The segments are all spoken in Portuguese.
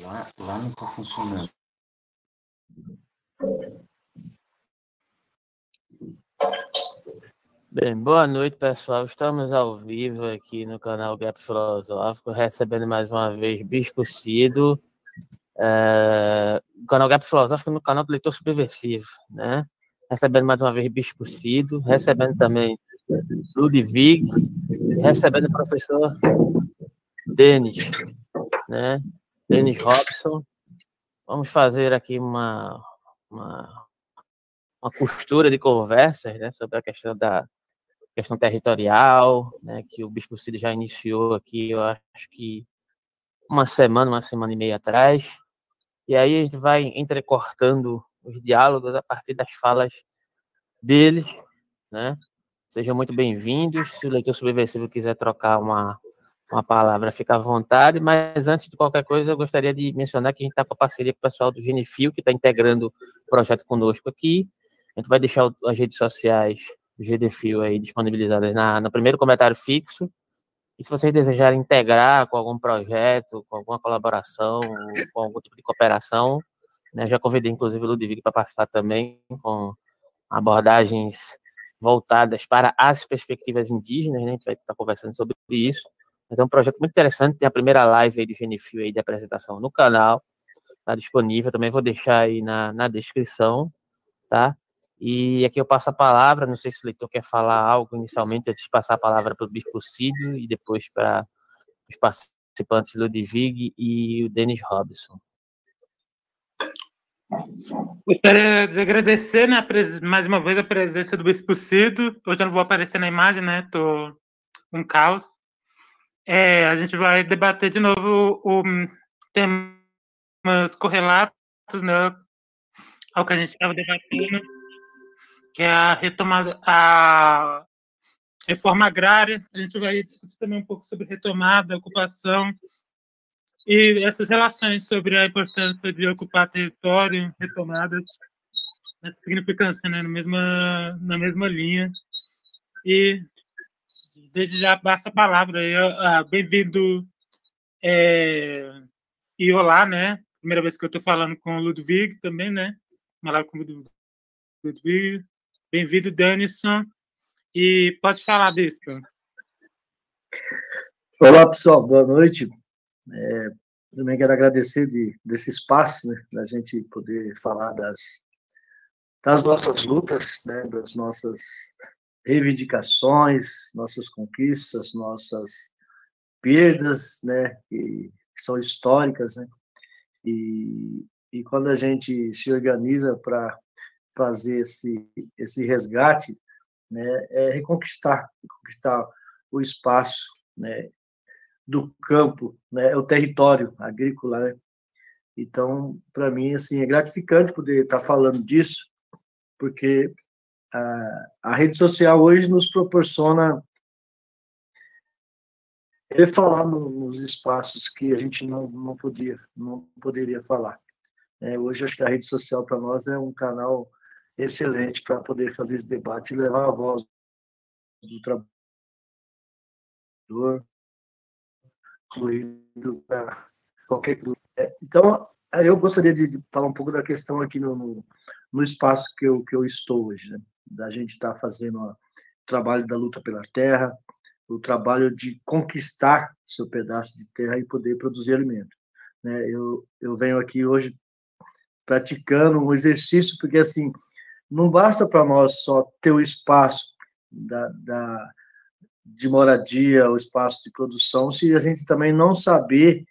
Lá, lá não está funcionando. Bem, boa noite, pessoal. Estamos ao vivo aqui no canal Gap Filosófico, recebendo mais uma vez Bispo Cido, é, canal Gap Filosófico no canal do Leitor Subversivo, né? Recebendo mais uma vez Bispo Cido, recebendo também Ludwig, recebendo o professor Denis, né? Denis Robson. Vamos fazer aqui uma, uma, uma costura de conversas né, sobre a questão da questão territorial, né, que o Bispo Cid já iniciou aqui, eu acho que uma semana, uma semana e meia atrás. E aí a gente vai entrecortando os diálogos a partir das falas deles, né? Sejam muito bem-vindos. Se o leitor subversivo quiser trocar uma, uma palavra, fica à vontade. Mas antes de qualquer coisa, eu gostaria de mencionar que a gente está com a parceria com o pessoal do Genifil, que está integrando o projeto conosco aqui. A gente vai deixar as redes sociais do GDFio aí disponibilizadas na, no primeiro comentário fixo. E se vocês desejarem integrar com algum projeto, com alguma colaboração, com algum tipo de cooperação, né, já convidei inclusive o Ludwig para participar também com abordagens voltadas para as perspectivas indígenas, né, a gente vai estar conversando sobre isso. Mas é um projeto muito interessante, tem a primeira live aí do Genifil aí de apresentação no canal, está disponível, também vou deixar aí na, na descrição, tá? E aqui eu passo a palavra, não sei se o leitor quer falar algo inicialmente, antes de passar a palavra para o Bispo Cídio e depois para os participantes Ludwig e o Denis Robson. Gostaria de agradecer né, mais uma vez a presença do Bispo Cido. Hoje eu não vou aparecer na imagem, né? Estou um caos. É, a gente vai debater de novo o, temas correlatos né, ao que a gente estava debatendo que é a retomada, a reforma agrária. A gente vai discutir também um pouco sobre retomada, ocupação e essas relações sobre a importância de ocupar território, retomada, essa significância, né, na mesma na mesma linha. E desde já passa a palavra bem-vindo é, e olá, né? Primeira vez que eu estou falando com o Ludwig também, né? Live com o Ludwig. Bem-vindo, Danison. E pode falar, Bispo. Olá, pessoal. Boa noite. É, também quero agradecer de, desse espaço, né, da gente poder falar das, das nossas lutas, né, das nossas reivindicações, nossas conquistas, nossas perdas, né, que, são históricas, né, e, e quando a gente se organiza para fazer esse, esse resgate né, é reconquistar, reconquistar o espaço né, do campo, né, o território agrícola. Né? Então, para mim, assim, é gratificante poder estar falando disso, porque a, rede social hoje nos proporciona falar nos espaços que a gente não, não podia, não poderia falar. É, hoje acho que a rede social para nós é um canal excelente para poder fazer esse debate e levar a voz do trabalhador, incluído para qualquer grupo. É, então, eu gostaria de falar um pouco da questão aqui no, no, no espaço que eu, que eu estou hoje, né? Da gente estar tá fazendo o trabalho da luta pela terra, o trabalho de conquistar seu pedaço de terra e poder produzir alimento. Né? Eu, eu venho aqui hoje praticando um exercício, porque assim, não basta para nós só ter o espaço da, da, de moradia, o espaço de produção, se a gente também não saber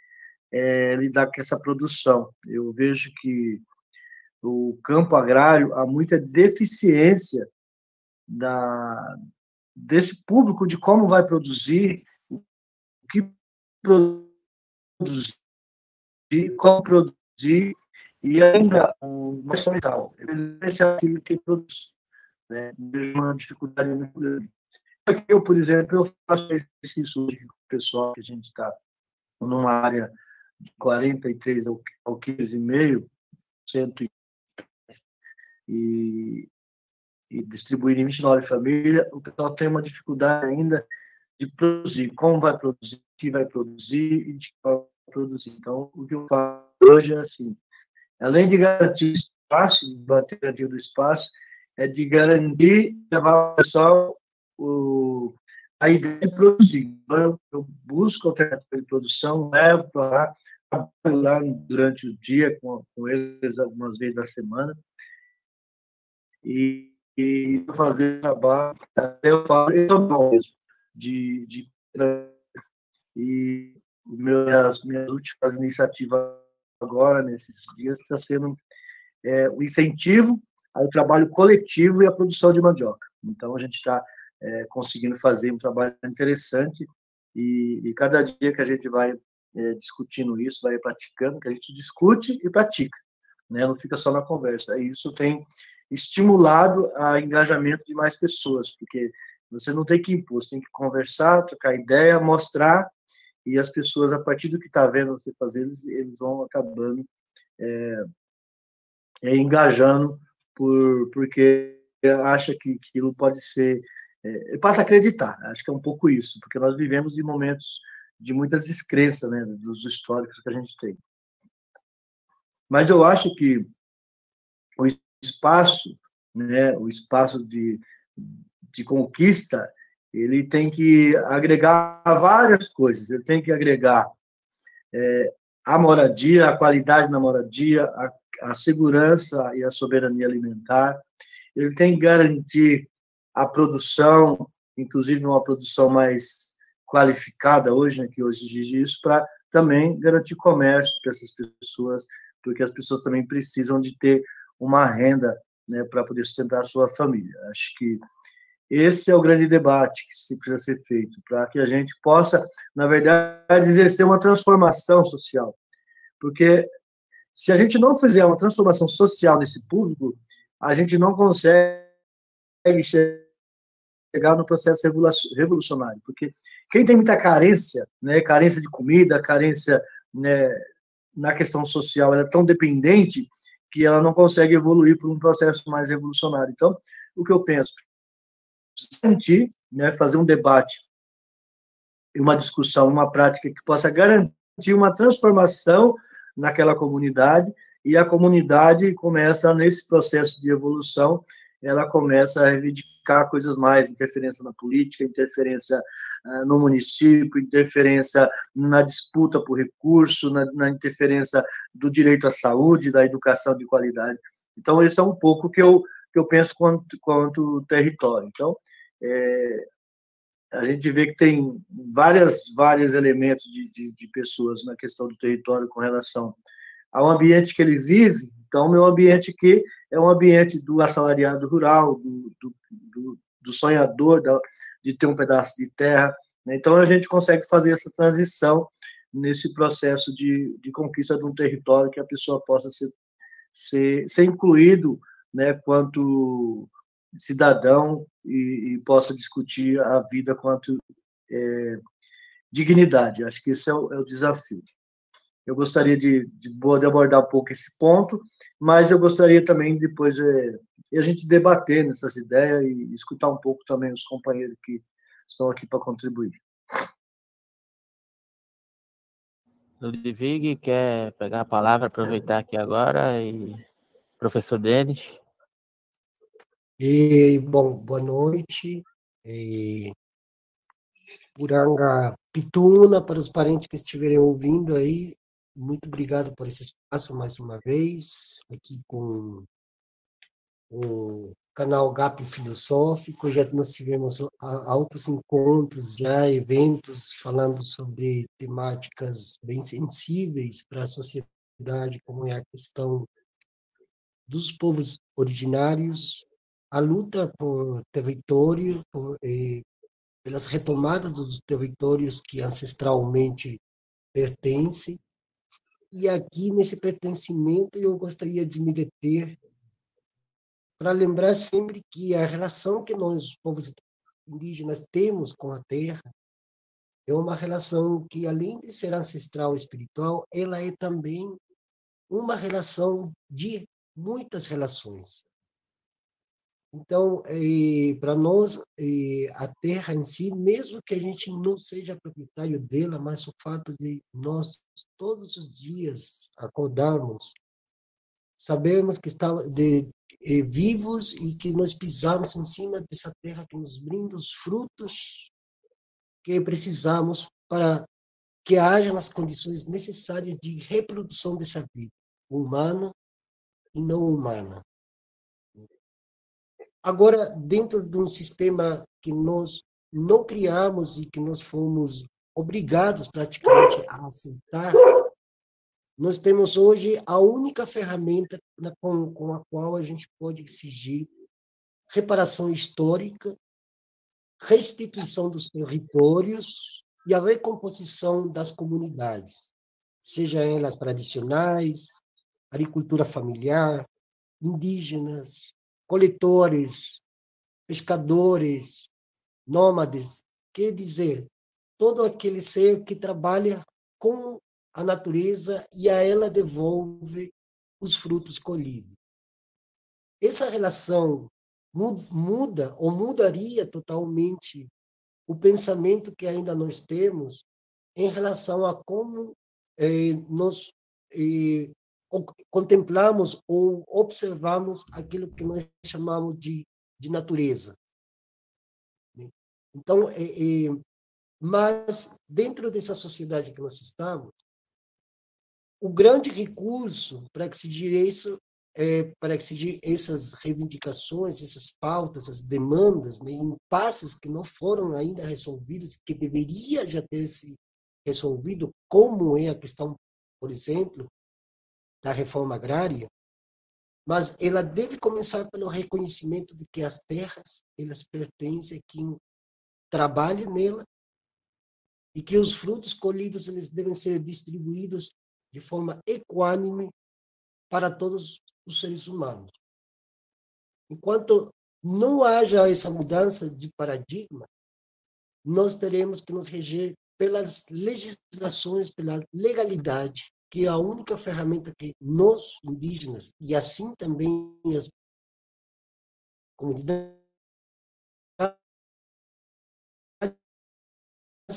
é, lidar com essa produção. Eu vejo que o campo agrário há muita deficiência da, desse público de como vai produzir, o que produzir, como produzir, e ainda, o mais fundamental, esse é aquilo que produz. Né? Uma dificuldade muito grande. Eu, por exemplo, eu faço exercício hoje com o pessoal que a gente está numa área de 43 ao 15,5, cento e, e distribuir em 29 famílias, o pessoal tem uma dificuldade ainda de produzir, como vai produzir, que vai produzir e de que vai produzir. Então, o que eu faço hoje é assim, além de garantir espaço, bater garantia do espaço, é de garantir levar o pessoal o, a ideia de produzir. Então, eu, eu busco alternativa de produção, levo para lá, durante o dia com, com eles algumas vezes da semana e, e fazer trabalho até eu falo mesmo de, de e minhas, minhas últimas iniciativas agora nesses dias está sendo é, o incentivo ao trabalho coletivo e à produção de mandioca. Então a gente está é, conseguindo fazer um trabalho interessante e, e, cada dia que a gente vai é, discutindo isso, vai praticando, que a gente discute e pratica, né? não fica só na conversa. E isso tem estimulado a engajamento de mais pessoas, porque você não tem que impor, você tem que conversar, trocar ideia, mostrar, e as pessoas, a partir do que está vendo você fazer, eles, eles vão acabando é, é, engajando por, porque acha que aquilo pode ser é, passa a acreditar. Acho que é um pouco isso, porque nós vivemos em momentos de muitas descrenças, né, dos históricos que a gente tem. Mas eu acho que o espaço, né, o espaço de, de conquista, ele tem que agregar várias coisas. Ele tem que agregar é, a moradia, a qualidade na moradia, a, a segurança e a soberania alimentar. Ele tem que garantir a produção, inclusive uma produção mais qualificada hoje, né, que hoje exige isso, para também garantir comércio para essas pessoas, porque as pessoas também precisam de ter uma renda né, para poder sustentar a sua família. Acho que esse é o grande debate que precisa ser feito, para que a gente possa, na verdade, exercer uma transformação social. Porque se a gente não fizer uma transformação social nesse público, a gente não consegue chegar no processo revolucionário, porque quem tem muita carência, né, carência de comida, carência né, na questão social, ela é tão dependente que ela não consegue evoluir para um processo mais revolucionário. Então, o que eu penso, sentir, né, fazer um debate, uma discussão, uma prática que possa garantir uma transformação naquela comunidade e a comunidade começa nesse processo de evolução, ela começa a reivindicar coisas mais, interferência na política, interferência uh, no município, interferência na disputa por recurso, na, na, interferência do direito à saúde, da educação de qualidade. Então, esse é um pouco que eu, que eu penso quanto, quanto território. Então, é, a gente vê que tem várias, vários elementos de, de, de pessoas na questão do território com relação ao ambiente que ele vive, então, meu ambiente aqui é um ambiente do assalariado rural, do, do, do, do sonhador, da, de ter um pedaço de terra. Né? Então, a gente consegue fazer essa transição nesse processo de, de conquista de um território que a pessoa possa ser, ser, ser incluído né, quanto cidadão e, e possa discutir a vida quanto é, dignidade. Acho que esse é o, é o desafio. Eu gostaria de, de, de, abordar um pouco esse ponto, mas eu gostaria também depois é, a gente debater nessas ideias e escutar um pouco também os companheiros que estão aqui para contribuir. Ludwig quer pegar a palavra, aproveitar aqui agora e professor Denis. E, bom, boa noite. E, Puranga Pituna, para os parentes que estiverem ouvindo aí, muito obrigado por esse espaço mais uma vez, aqui com o canal GAP Filosófico. Já nós tivemos altos encontros, já eventos falando sobre temáticas bem sensíveis para a sociedade, como é a questão dos povos originários, a luta por território, por, eh, pelas retomadas dos territórios que ancestralmente pertencem, e aqui, nesse pertencimento, eu gostaria de me deter para lembrar sempre que a relação que nós, povos indígenas, temos com a terra é uma relação que, além de ser ancestral espiritual, ela é também uma relação de muitas relações. Então, para nós, a terra em si, mesmo que a gente não seja proprietário dela, mas o fato de nós todos os dias acordarmos, sabemos que estamos de, eh, vivos e que nós pisamos em cima dessa terra que nos brinda os frutos que precisamos para que haja as condições necessárias de reprodução dessa vida humana e não humana. Agora, dentro de um sistema que nós não criamos e que nós fomos obrigados praticamente a aceitar, nós temos hoje a única ferramenta com, com a qual a gente pode exigir reparação histórica, restituição dos territórios e a recomposição das comunidades, seja elas tradicionais, agricultura familiar, indígenas, coletores, pescadores, nômades, quer dizer, todo aquele ser que trabalha com a natureza e a ela devolve os frutos colhidos. Essa relação muda ou mudaria totalmente o pensamento que ainda nós temos em relação a como eh, nós eh, contemplamos ou observamos aquilo que nós chamamos de, de natureza. Então, é, é, mas dentro dessa sociedade que nós estamos, o grande recurso para exigir isso, é, para exigir essas reivindicações, essas pautas, essas demandas, né, impasses que não foram ainda resolvidos, que deveria já ter se resolvido, como é a questão, por exemplo, da reforma agrária, mas ela deve começar pelo reconhecimento de que as terras elas pertencem a quem trabalha nela e que os frutos colhidos eles devem ser distribuídos de forma equânime para todos os seres humanos. Enquanto não haja essa mudança de paradigma, nós teremos que nos reger pelas legislações, pela legalidade que é a única ferramenta que nós, indígenas, e assim também as comunidades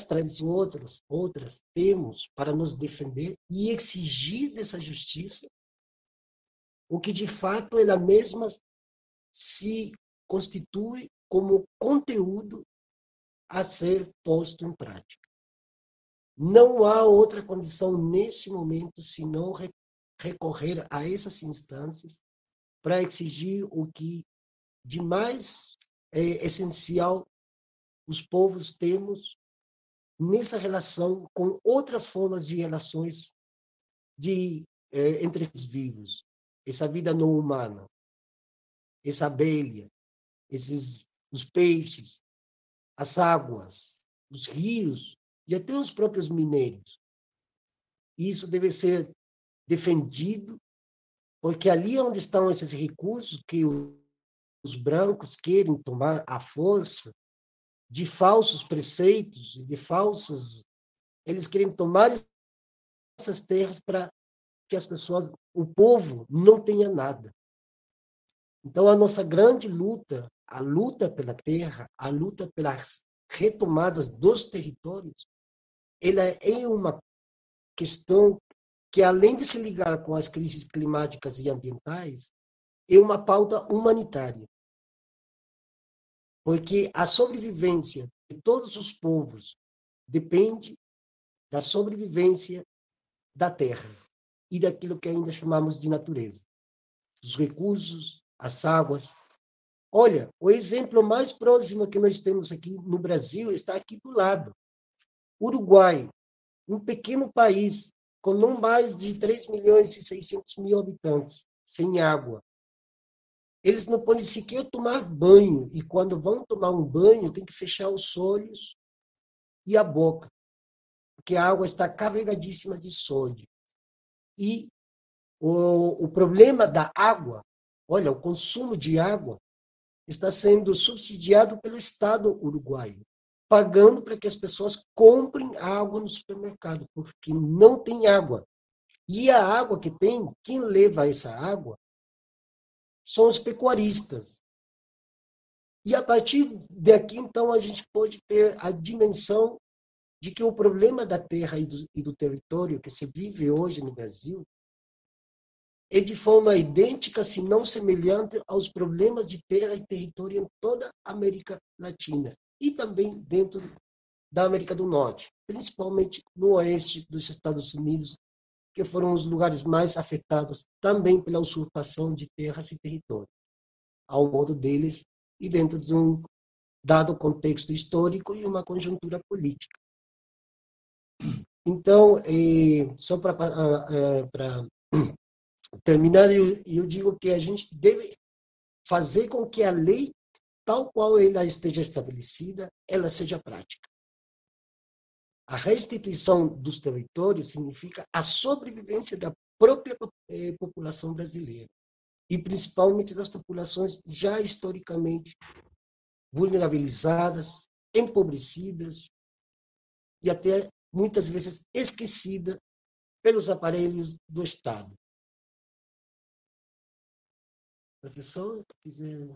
tradições outras, outras temos para nos defender e exigir dessa justiça o que de fato ela mesma se constitui como conteúdo a ser posto em prática. Não há outra condição nesse momento senão recorrer a essas instâncias para exigir o que de mais é, essencial os povos temos nessa relação com outras formas de relações de é, entre os vivos, essa vida não humana, essa abelha, esses os peixes, as águas, os rios, e até os próprios mineiros. Isso deve ser defendido, porque ali onde estão esses recursos que os brancos querem tomar à força, de falsos preceitos, de falsas. Eles querem tomar essas terras para que as pessoas, o povo, não tenha nada. Então, a nossa grande luta, a luta pela terra, a luta pelas retomadas dos territórios, ela é uma questão que, além de se ligar com as crises climáticas e ambientais, é uma pauta humanitária. Porque a sobrevivência de todos os povos depende da sobrevivência da terra e daquilo que ainda chamamos de natureza. Os recursos, as águas. Olha, o exemplo mais próximo que nós temos aqui no Brasil está aqui do lado. Uruguai, um pequeno país com não mais de 3 milhões e 600 mil habitantes, sem água. Eles não podem sequer tomar banho, e quando vão tomar um banho, tem que fechar os olhos e a boca, porque a água está carregadíssima de sódio. E o, o problema da água, olha, o consumo de água está sendo subsidiado pelo Estado uruguaio pagando para que as pessoas comprem água no supermercado, porque não tem água. E a água que tem, quem leva essa água são os pecuaristas. E a partir daqui, então, a gente pode ter a dimensão de que o problema da terra e do, e do território que se vive hoje no Brasil é de forma idêntica, se não semelhante, aos problemas de terra e território em toda a América Latina e também dentro da América do Norte, principalmente no oeste dos Estados Unidos, que foram os lugares mais afetados também pela usurpação de terras e território, ao modo deles e dentro de um dado contexto histórico e uma conjuntura política. Então, eh, só para terminar, eu, eu digo que a gente deve fazer com que a lei, tal qual ela esteja estabelecida, ela seja prática. A restituição dos territórios significa a sobrevivência da própria eh, população brasileira e principalmente das populações já historicamente vulnerabilizadas, empobrecidas e até muitas vezes esquecidas pelos aparelhos do Estado. Professor, quiser.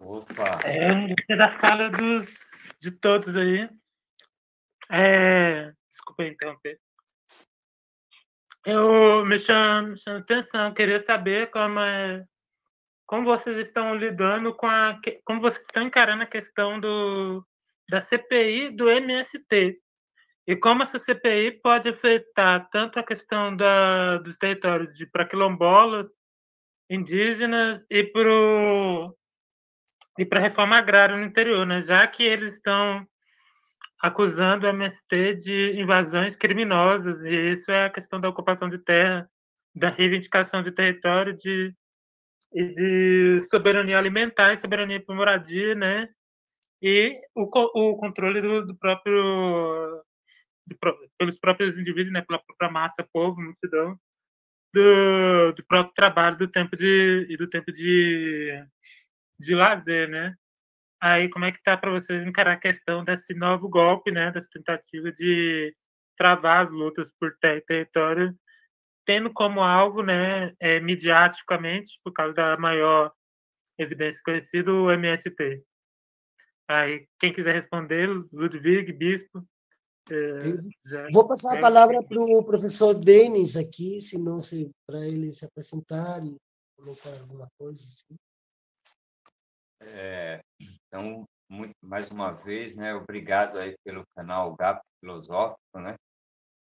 Opa! É, da fala dos, de todos aí. É, desculpa interromper. Eu me chamo, chamo atenção, queria saber como é, como vocês estão lidando com a, como vocês estão encarando a questão do da CPI do MST e como essa CPI pode afetar tanto a questão da, dos territórios para quilombolas, indígenas e para e para a reforma agrária no interior, né? já que eles estão acusando o MST de invasões criminosas, e isso é a questão da ocupação de terra, da reivindicação de território de, e de soberania alimentar e soberania por moradia, né? e o, o controle do, do próprio pelos próprios indivíduos, né, pela própria massa, povo, multidão, do, do próprio trabalho, do tempo de e do tempo de, de lazer, né? Aí como é que tá para vocês encarar a questão desse novo golpe, né, dessa tentativa de travar as lutas por ter território, tendo como alvo, né, é, midiaticamente, por causa da maior evidência conhecida, o MST. Aí, quem quiser responder, Ludwig, Bispo, é, Vou passar a palavra para o professor Denis aqui, se não se para ele se apresentar e comentar alguma coisa. Assim. É, então, muito, mais uma vez, né, obrigado aí pelo canal GAP Filosófico, né,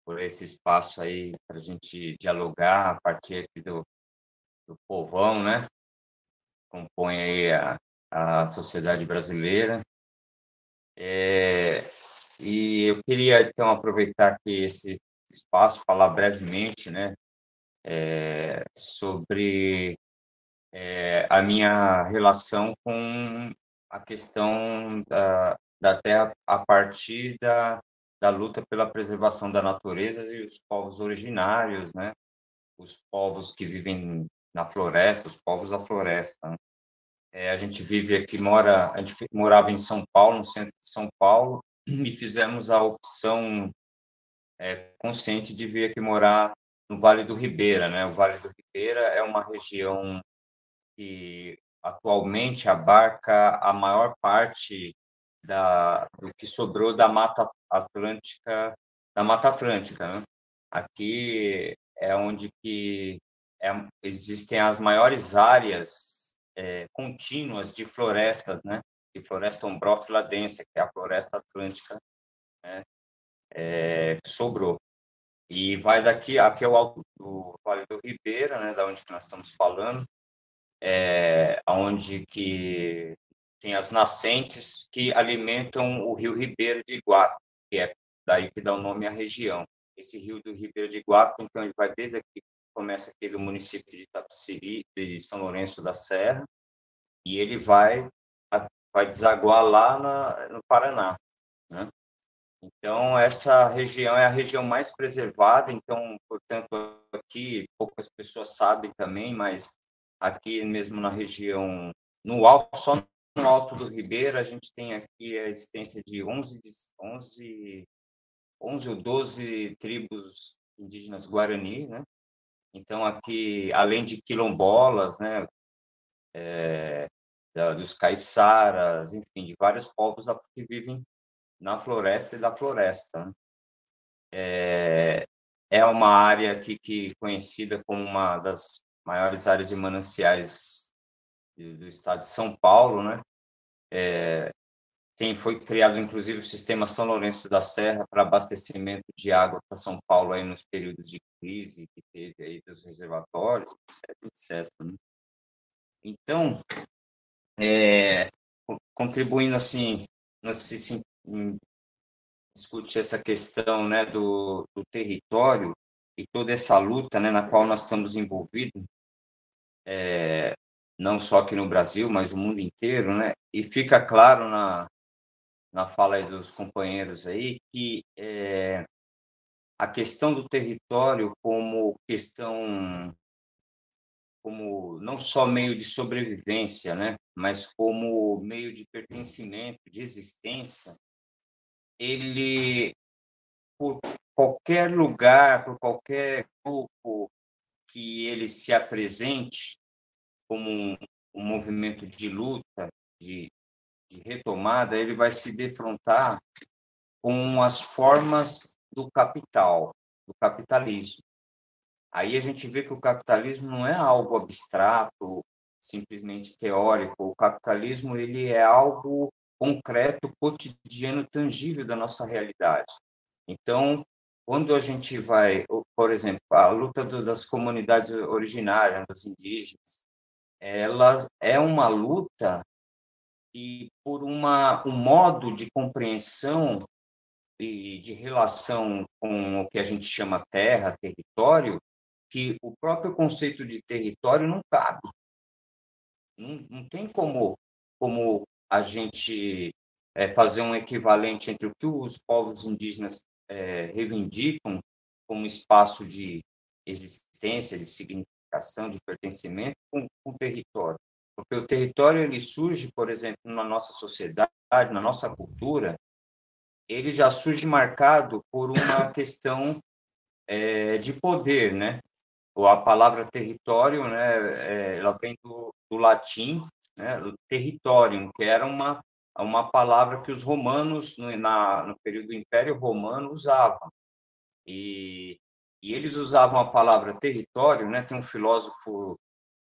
por esse espaço aí para a gente dialogar a partir aqui do, do povão, né, compõe aí a, a sociedade brasileira. É, e eu queria, então, aproveitar aqui esse espaço, falar brevemente né, é, sobre é, a minha relação com a questão da, da terra a partir da, da luta pela preservação da natureza e os povos originários, né, os povos que vivem na floresta, os povos da floresta. Né. É, a gente vive aqui, mora, a gente morava em São Paulo, no centro de São Paulo, e fizemos a opção é, consciente de vir aqui morar no Vale do Ribeira. Né? O Vale do Ribeira é uma região que atualmente abarca a maior parte da, do que sobrou da Mata Atlântica, da Mata Atlântica. Né? Aqui é onde que é, existem as maiores áreas é, contínuas de florestas, né? de floresta ombrófila densa, que é a floresta atlântica, né, é, sobrou. E vai daqui, aqui é o alto do Vale do Ribeira, né, da onde que nós estamos falando, é, onde que tem as nascentes que alimentam o rio Ribeiro de Iguape, que é daí que dá o nome à região. Esse rio do Ribeiro de Iguape, então, ele vai desde aqui, começa aqui do município de Itapeciri, de São Lourenço da Serra, e ele vai vai desaguar lá na, no Paraná. Né? Então, essa região é a região mais preservada, então, portanto, aqui poucas pessoas sabem também, mas aqui mesmo na região, no alto, só no alto do Ribeiro, a gente tem aqui a existência de 11, 11, 11 ou 12 tribos indígenas Guarani, né? Então, aqui, além de quilombolas, né, é, dos caiçaras, enfim, de vários povos que vivem na floresta e da floresta. Né? É, é uma área aqui que conhecida como uma das maiores áreas de mananciais do estado de São Paulo, né? É, tem, foi criado, inclusive, o sistema São Lourenço da Serra para abastecimento de água para São Paulo aí nos períodos de crise que teve aí dos reservatórios, etc. etc né? Então, é, contribuindo assim, nesse, discutir essa questão né, do, do território e toda essa luta né, na qual nós estamos envolvidos, é, não só aqui no Brasil, mas no mundo inteiro, né? E fica claro na, na fala dos companheiros aí que é, a questão do território como questão como não só meio de sobrevivência, né, mas como meio de pertencimento, de existência, ele por qualquer lugar, por qualquer grupo que ele se apresente como um, um movimento de luta, de, de retomada, ele vai se defrontar com as formas do capital, do capitalismo. Aí a gente vê que o capitalismo não é algo abstrato, simplesmente teórico. O capitalismo ele é algo concreto, cotidiano, tangível da nossa realidade. Então, quando a gente vai, por exemplo, a luta das comunidades originárias, dos indígenas, ela é uma luta e por uma, um modo de compreensão e de relação com o que a gente chama terra, território, que o próprio conceito de território não cabe. Não, não tem como, como a gente é, fazer um equivalente entre o que os povos indígenas é, reivindicam como espaço de existência, de significação, de pertencimento com, com o território. Porque o território ele surge, por exemplo, na nossa sociedade, na nossa cultura, ele já surge marcado por uma questão é, de poder, né? A palavra território, né, é, ela vem do, do latim, né, território, que era uma uma palavra que os romanos no, na, no período do Império Romano usavam. E, e eles usavam a palavra território, né? Tem um filósofo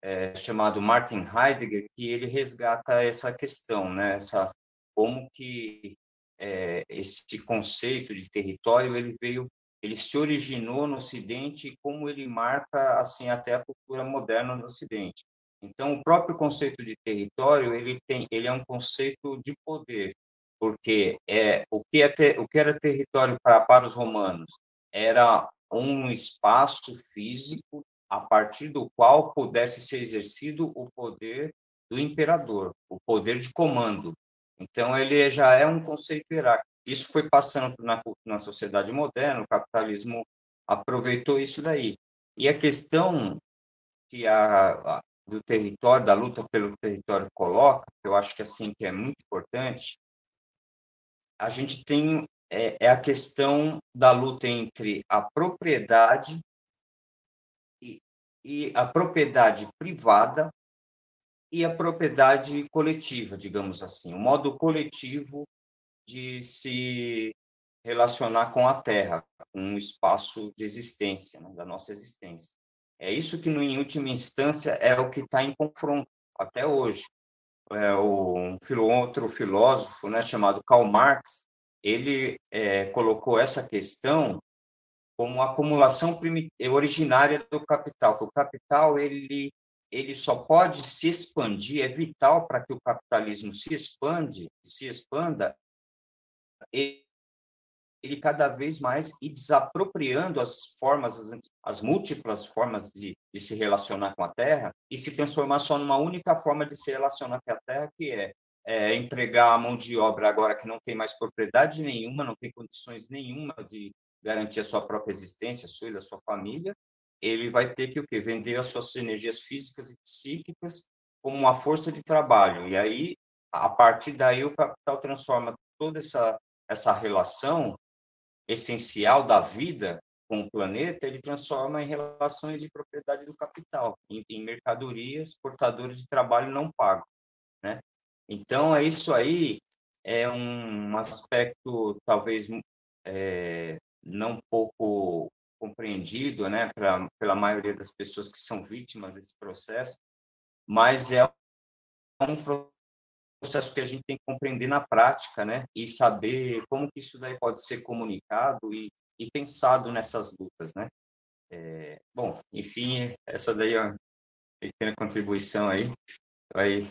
é, chamado Martin Heidegger que ele resgata essa questão, né? Essa como que é, esse conceito de território ele veio ele se originou no Ocidente e como ele marca assim até a cultura moderna no Ocidente. Então, o próprio conceito de território ele tem, ele é um conceito de poder, porque é o que é ter, o que era território para para os romanos era um espaço físico a partir do qual pudesse ser exercido o poder do imperador, o poder de comando. Então, ele já é um conceito hierárquico. Isso foi passando na, na sociedade moderna, o capitalismo aproveitou isso daí. E a questão que a, do território, da luta pelo território coloca, que eu acho que assim que é muito importante, a gente tem é, é a questão da luta entre a propriedade e, e a propriedade privada e a propriedade coletiva, digamos assim, o modo coletivo de se relacionar com a Terra, com um espaço de existência, né, da nossa existência. É isso que, em última instância, é o que está em confronto até hoje. É, um outro filósofo né, chamado Karl Marx, ele é, colocou essa questão como acumulação originária do capital, que o capital ele, ele só pode se expandir, é vital para que o capitalismo se expande, se expanda, ele ele cada vez mais ir desapropriando as formas, as, as múltiplas formas de, de, se relacionar com a Terra e se transformar só numa única forma de se relacionar com a Terra, que é, é empregar a mão de obra agora que não tem mais propriedade nenhuma, não tem condições nenhuma de garantir a sua própria existência, sua e da sua família, ele vai ter que o quê? vender as suas energias físicas e psíquicas como uma força de trabalho. E aí, a partir daí, o capital transforma toda essa, essa relação essencial da vida com o planeta, ele transforma em relações de propriedade do capital, em, em mercadorias portadoras de trabalho não pago, né? Então, é isso aí é um aspecto talvez é, não pouco compreendido, né, pra, pela maioria das pessoas que são vítimas desse processo, mas é um processo que a gente tem que compreender na prática, né, e saber como que isso daí pode ser comunicado e, e pensado nessas lutas, né. É, bom, enfim, essa daí é uma pequena contribuição aí, vai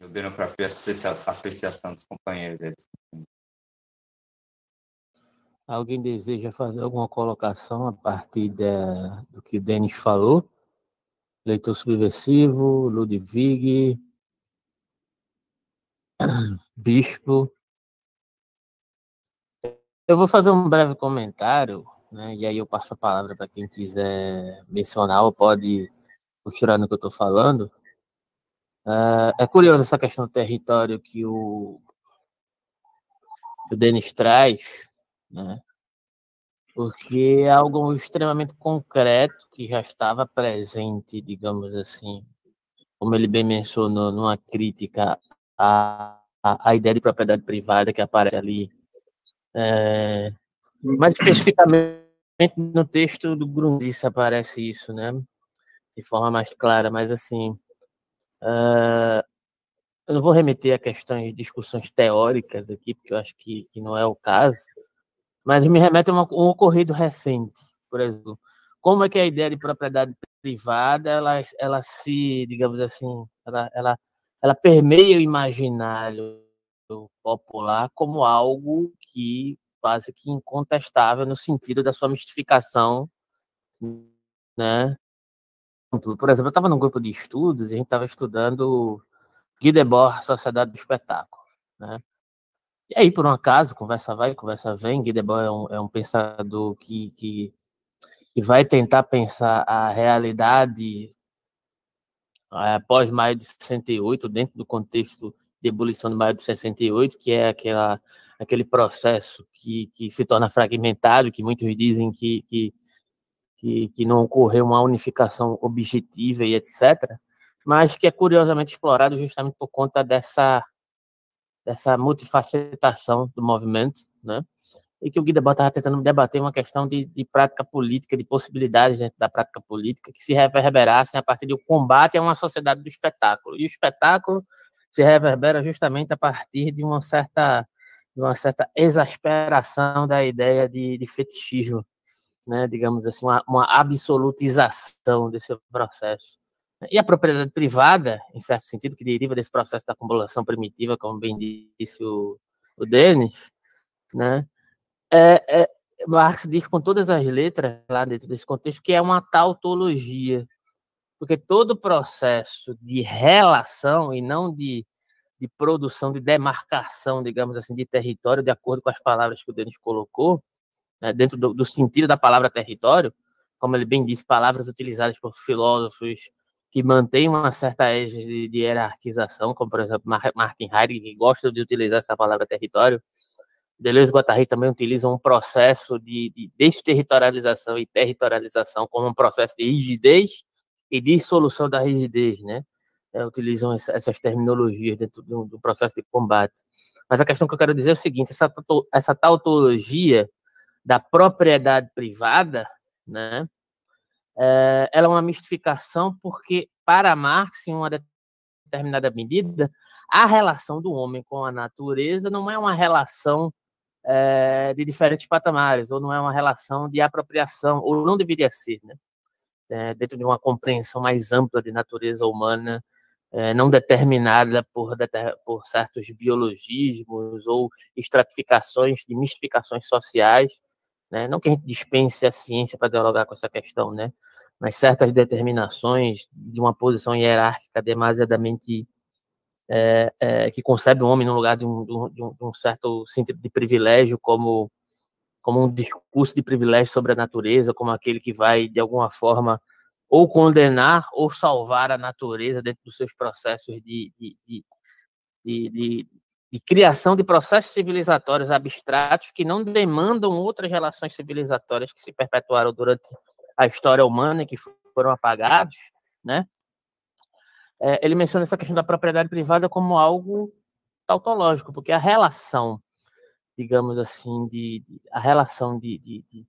ajudando para a apreciação dos companheiros. Alguém deseja fazer alguma colocação a partir da, do que o Denis falou? Leitor subversivo, Ludwig, Bispo. Eu vou fazer um breve comentário, né, e aí eu passo a palavra para quem quiser mencionar ou pode costurar no que eu estou falando. Uh, é curioso essa questão do território que o, que o Denis traz, né? porque é algo extremamente concreto que já estava presente, digamos assim, como ele bem mencionou, numa crítica à, à ideia de propriedade privada que aparece ali, é, mais especificamente no texto do Grundis aparece isso, né, de forma mais clara, mas assim, uh, eu não vou remeter a questões discussões teóricas aqui, porque eu acho que, que não é o caso, mas me remete a um ocorrido recente, por exemplo. Como é que a ideia de propriedade privada, ela, ela se, digamos assim, ela, ela, ela permeia o imaginário popular como algo que quase que incontestável no sentido da sua mistificação, né? Por exemplo, eu estava num grupo de estudos e a gente estava estudando Guy Debord, Sociedade do Espetáculo, né? E aí, por um acaso, conversa vai, conversa vem, Guy Debord é um, é um pensador que, que, que, vai tentar pensar a realidade após maio de 68, dentro do contexto de ebulição de maio de 68, que é aquela, aquele processo que, que se torna fragmentado, que muitos dizem que, que, que, que não ocorreu uma unificação objetiva e etc., mas que é curiosamente explorado justamente por conta dessa dessa multifacetação do movimento, né? E que o Guida estava tentando debater uma questão de, de, prática política, de possibilidades dentro da prática política que se reverberassem a partir do combate a uma sociedade do espetáculo. E o espetáculo se reverbera justamente a partir de uma certa, de uma certa exasperação da ideia de, de fetichismo, né? digamos assim, uma, uma absolutização desse processo. E a propriedade privada, em certo sentido, que deriva desse processo da acumulação primitiva, como bem disse o, o Denis, né? É, é, Marx diz com todas as letras lá dentro desse contexto que é uma tautologia, porque todo processo de relação e não de, de produção, de demarcação, digamos assim, de território, de acordo com as palavras que o Denis colocou, né, dentro do, do sentido da palavra território, como ele bem disse, palavras utilizadas por filósofos que mantém uma certa égide de hierarquização, como por exemplo Martin Heidegger, que gosta de utilizar essa palavra território. Deleuze e Guattari também utilizam um processo de, de desterritorialização e territorialização como um processo de rigidez e dissolução da rigidez, né? É, utilizam essas terminologias dentro do, do, processo de combate. Mas a questão que eu quero dizer é o seguinte: essa, essa tautologia da propriedade privada, né? é, ela é uma mistificação porque, para Marx, em uma determinada medida, a relação do homem com a natureza não é uma relação é, de diferentes patamares, ou não é uma relação de apropriação, ou não deveria ser, né? É, dentro de uma compreensão mais ampla de natureza humana, é, não determinada por, por certos biologismos ou estratificações de mistificações sociais, né? Não que a gente dispense a ciência para dialogar com essa questão, né? Mas certas determinações de uma posição hierárquica demasiadamente é, é, que concebe o homem no lugar de um, de, um, de um, certo sentido de privilégio, como, como um discurso de privilégio sobre a natureza, como aquele que vai, de alguma forma, ou condenar ou salvar a natureza dentro dos seus processos de, de, de, de criação de processos civilizatórios abstratos que não demandam outras relações civilizatórias que se perpetuaram durante a história humana e que foram apagados, né? É, ele menciona essa questão da propriedade privada como algo tautológico, porque a relação, digamos assim, de, de a relação de, de, de,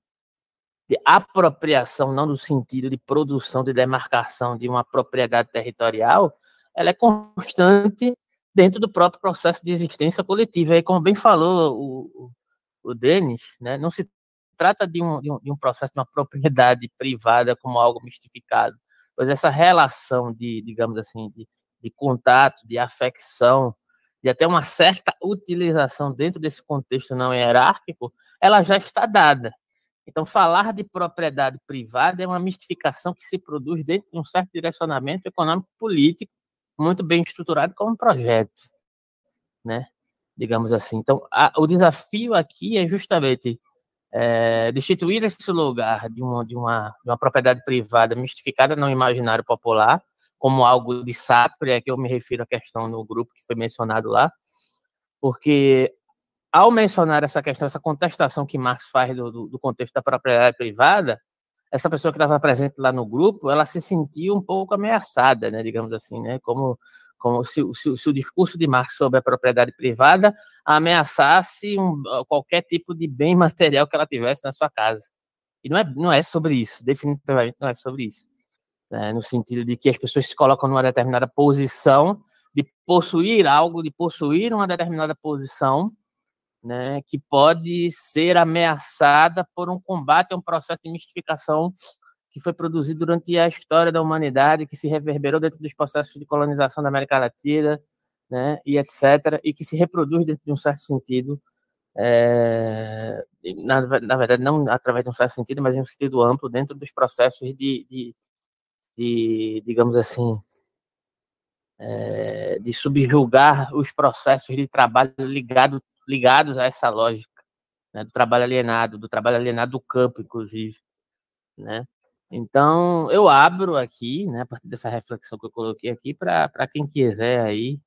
apropriação, não no sentido de produção, de demarcação de uma propriedade territorial, ela é constante dentro do próprio processo de existência coletiva. E como bem falou o, o, Denis, né, não se trata de um, de, um, de um processo de uma propriedade privada como algo mistificado, pois essa relação de, digamos assim, de, de contato, de afecção, de até uma certa utilização dentro desse contexto não hierárquico, ela já está dada. Então, falar de propriedade privada é uma mistificação que se produz dentro de um certo direcionamento econômico-político muito bem estruturado como projeto, né? Digamos assim. Então, a, o desafio aqui é justamente é, destituir esse lugar de uma, de, uma, de uma propriedade privada mistificada no imaginário popular, como algo de sacro, é que eu me refiro à questão no grupo que foi mencionado lá, porque ao mencionar essa questão, essa contestação que Marx faz do, do, do contexto da propriedade privada, essa pessoa que estava presente lá no grupo, ela se sentiu um pouco ameaçada, né, digamos assim, né, como, como se, se, se o discurso de Marx sobre a propriedade privada ameaçasse um, qualquer tipo de bem material que ela tivesse na sua casa. E não é, não é sobre isso, definitivamente não é sobre isso. Né, no sentido de que as pessoas se colocam numa determinada posição de possuir algo, de possuir uma determinada posição, né, que pode ser ameaçada por um combate um processo de mistificação que foi produzido durante a história da humanidade, que se reverberou dentro dos processos de colonização da América Latina, né, e etc., e que se reproduz dentro de um certo sentido, é, na, na, verdade, não através de um certo sentido, mas em um sentido amplo, dentro dos processos de, de, de digamos assim, é, de subjugar os processos de trabalho ligado ligados a essa lógica né, do trabalho alienado, do trabalho alienado do campo, inclusive, né? Então, eu abro aqui, né, a partir dessa reflexão que eu coloquei aqui, para quem quiser aí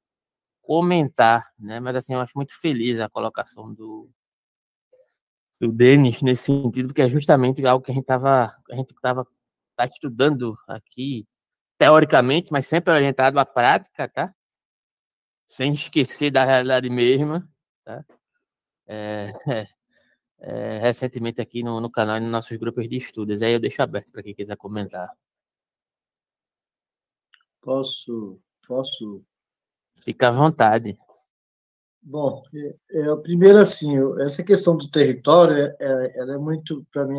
comentar, né? Mas assim, eu acho muito feliz a colocação do, do Denis nesse sentido, porque é justamente algo que a gente estava a gente estava tá estudando aqui teoricamente, mas sempre orientado à prática, tá? Sem esquecer da realidade mesma, tá? É, é, é, recentemente aqui no, no canal e nos nossos grupos de estudos. Aí eu deixo aberto para quem quiser comentar. Posso, posso? Fica à vontade. Bom, é, é, primeiro assim, essa questão do território, é, é ela é muito, para mim,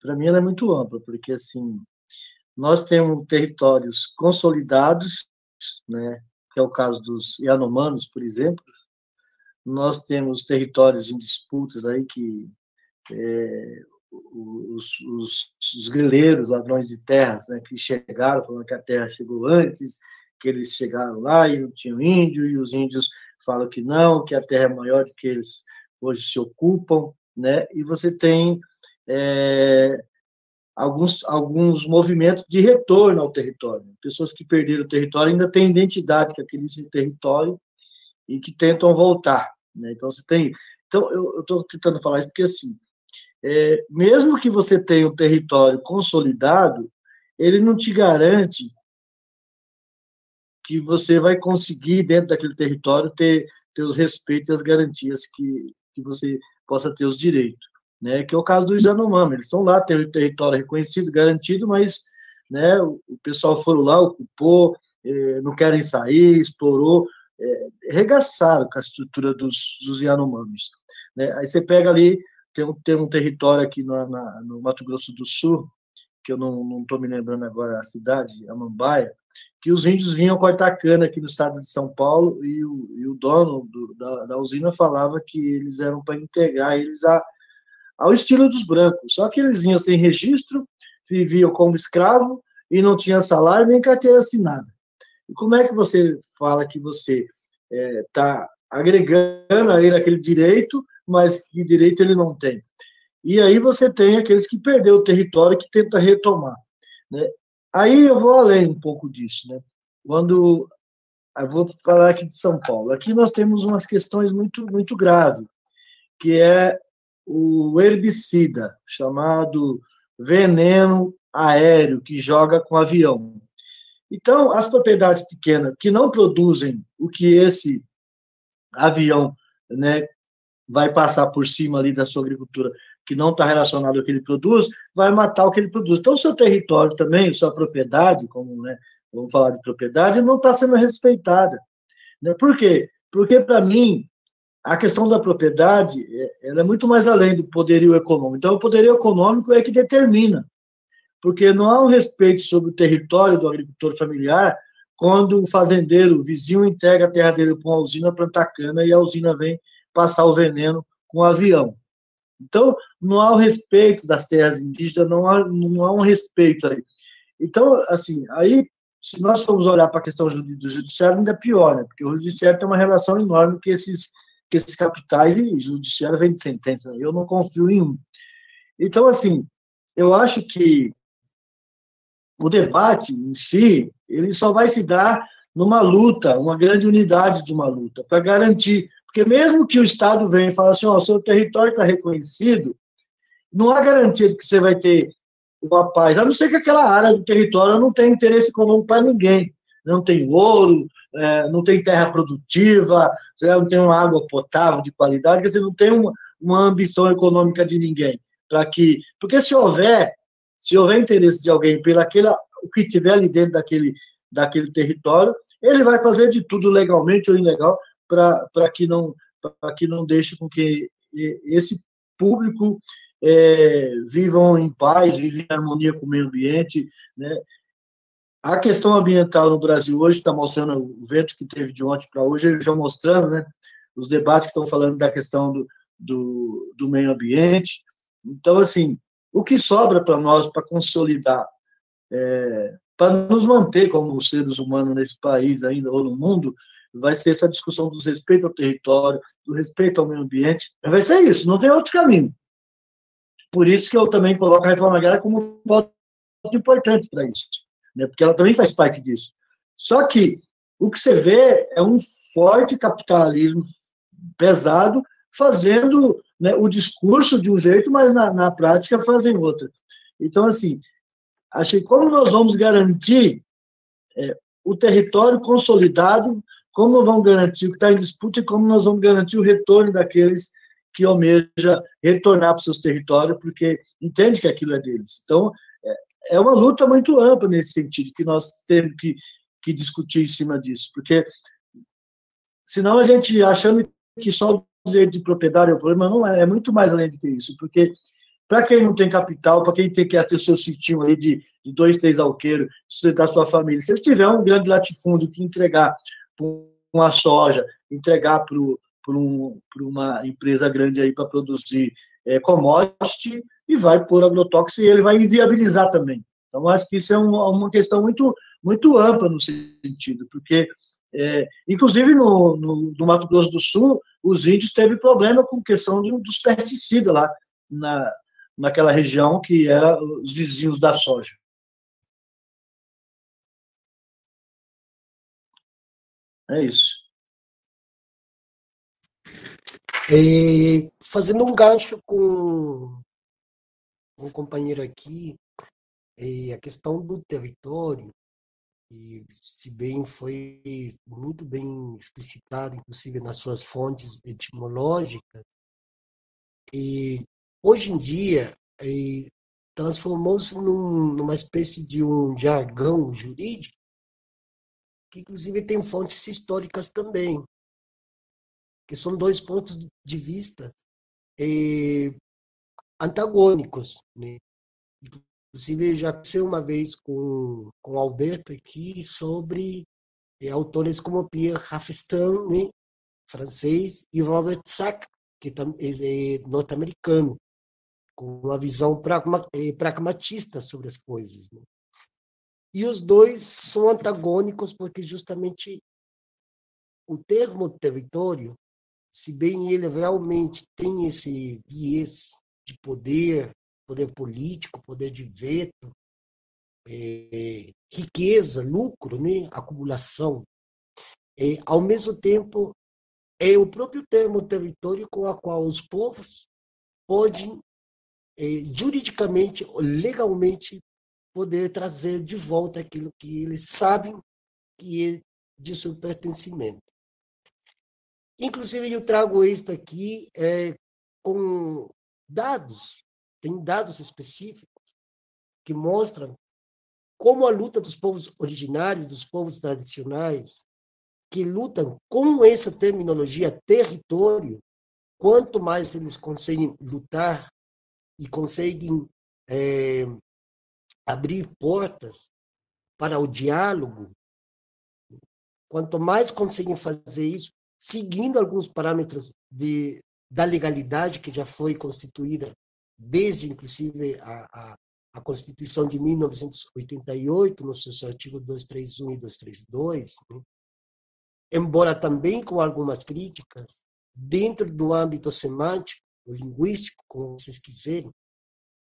para mim ela é muito ampla, porque assim, nós temos territórios consolidados, né, que é o caso dos Yanomanos, por exemplo, nós temos territórios em disputas aí que é, os, os, os, grileiros, ladrões de terras, né, que chegaram, falando que a terra chegou antes, que eles chegaram lá e não tinham índio, e os índios falam que não, que a terra é maior do que eles hoje se ocupam, né? E você tem é, alguns, alguns movimentos de retorno ao território. Pessoas que perderam o território ainda têm identidade com aquele território e que tentam voltar. Né? Então, você tem. Então, eu estou tentando falar isso porque, assim, é, mesmo que você tenha um território consolidado, ele não te garante que você vai conseguir, dentro daquele território, ter, ter os respeitos e as garantias que, que você possa ter os direitos. Né, que é o caso do Yanomami, eles estão lá, tem o território reconhecido, garantido, mas né, o, pessoal foram lá, ocupou, eh, não querem sair, explorou, é, regaçaram com a estrutura dos, dos Yanomamis. Né? Aí você pega ali, tem um, tem um território aqui na, no Mato Grosso do Sul, que eu não estou me lembrando agora a cidade, Amambaia, que os índios vinham cortar cana aqui no estado de São Paulo e o, e o dono do, da, da, usina falava que eles eram para integrar eles a, ao estilo dos brancos. Só que eles vinham sem registro, viviam como escravo e não tinham salário nem carteira assinada. E como é que você fala que você está é, agregando a ele aquele direito, mas que direito ele não tem? E aí você tem aqueles que perderam o território que tenta retomar. Né? Aí eu vou além um pouco disso. Né? Quando eu vou falar aqui de São Paulo. Aqui nós temos umas questões muito, muito graves, que é o herbicida, chamado veneno aéreo, que joga com avião. Então, as propriedades pequenas que não produzem o que esse avião né, vai passar por cima ali da sua agricultura, que não está relacionado ao que ele produz, vai matar o que ele produz. Então, o seu território também, sua propriedade, como né, vamos falar de propriedade, não está sendo respeitada. Né? Por quê? Porque, para mim, a questão da propriedade é, ela é muito mais além do poderio econômico. Então, o poderio econômico é que determina, porque não há um respeito sobre o território do agricultor familiar quando o fazendeiro, o vizinho, entrega a terra dele para uma usina plantar cana e a usina vem passar o veneno com o avião. Então, não há o respeito das terras indígenas, não há, não há um respeito aí. Então, assim, aí se nós formos olhar para a questão do judiciário, ainda é pior, né? Porque o judiciário tem uma relação enorme com esses, com esses capitais e judiciário vem de sentença. Eu não confio em um. Então, assim, eu acho que o debate em si, ele só vai se dar numa luta, uma grande unidade de uma luta, para garantir. Porque mesmo que o Estado venha e fale assim, ó, oh, seu território está reconhecido, não há garantia de que você vai ter uma paz, a não ser que aquela área do território não tenha interesse econômico para ninguém. Não tem ouro, é, não tem terra produtiva, não tem uma água potável de qualidade, quer dizer, não tem uma, uma ambição econômica de ninguém. para que Porque se houver, se houver interesse de alguém pelo aquele, o que tiver ali dentro daquele, daquele território, ele vai fazer de tudo legalmente ou ilegal para que não para que não deixe com que esse público é, vivam em paz, vivam em harmonia com o meio ambiente, né? A questão ambiental no Brasil hoje está mostrando o vento que teve de ontem para hoje, já mostrando, né? Os debates que estão falando da questão do, do, do meio ambiente. Então, assim, o que sobra para nós para consolidar, é, para nos manter como seres humanos nesse país ainda ou no mundo, vai ser essa discussão do respeito ao território, do respeito ao meio ambiente. Vai ser isso, não tem outro caminho. Por isso que eu também coloco a reforma agrária como um ponto importante para isso, né? porque ela também faz parte disso. Só que o que você vê é um forte capitalismo pesado fazendo né, o discurso de um jeito, mas na, na prática fazem outro. Então, assim, achei como nós vamos garantir é, o território consolidado, como nós vamos garantir o que está em disputa e como nós vamos garantir o retorno daqueles que almeja retornar para os seus territórios, porque entende que aquilo é deles. Então, é, é uma luta muito ampla nesse sentido, que nós temos que, que discutir em cima disso, porque senão a gente achando que só direito de propriedade é o problema, não é, é muito mais além do que isso, porque para quem não tem capital, para quem tem que ter seu sítio aí de, de dois, três alqueiros, sustentar sua família, se ele tiver um grande latifúndio que entregar uma soja, entregar para um, uma empresa grande aí para produzir é, commodity e vai por agrotóxico e ele vai inviabilizar também. Então, acho que isso é uma, uma questão muito, muito ampla no sentido, porque, é, inclusive, no, no, no, Mato Grosso do Sul, os índios teve problema com questão de, dos pesticidas lá na, naquela região que era os vizinhos da soja. É isso. É, fazendo um gancho com um companheiro aqui, a questão do território, e se bem foi muito bem explicitado, inclusive nas suas fontes etimológicas, e hoje em dia transformou-se num, numa espécie de um jargão jurídico, que inclusive tem fontes históricas também que são dois pontos de vista é, antagônicos. Né? Inclusive, já aconteceu uma vez com, com o Alberto aqui sobre é, autores como Pierre Rafestin, né? francês, e Robert Sack, que é, é norte-americano, com uma visão é, pragmatista sobre as coisas. Né? E os dois são antagônicos porque justamente o termo território se bem ele realmente tem esse viés de poder, poder político, poder de veto, é, riqueza, lucro, né? acumulação. é, ao mesmo tempo, é o próprio termo território com a qual os povos podem, é, juridicamente, legalmente, poder trazer de volta aquilo que eles sabem que é de seu pertencimento. Inclusive, eu trago isto aqui é, com dados, tem dados específicos que mostram como a luta dos povos originários, dos povos tradicionais, que lutam com essa terminologia território, quanto mais eles conseguem lutar e conseguem é, abrir portas para o diálogo, quanto mais conseguem fazer isso, seguindo alguns parâmetros de, da legalidade que já foi constituída desde, inclusive, a, a, a Constituição de 1988, nos seus artigos 231 e 232, né? embora também com algumas críticas, dentro do âmbito semântico, linguístico, como vocês quiserem,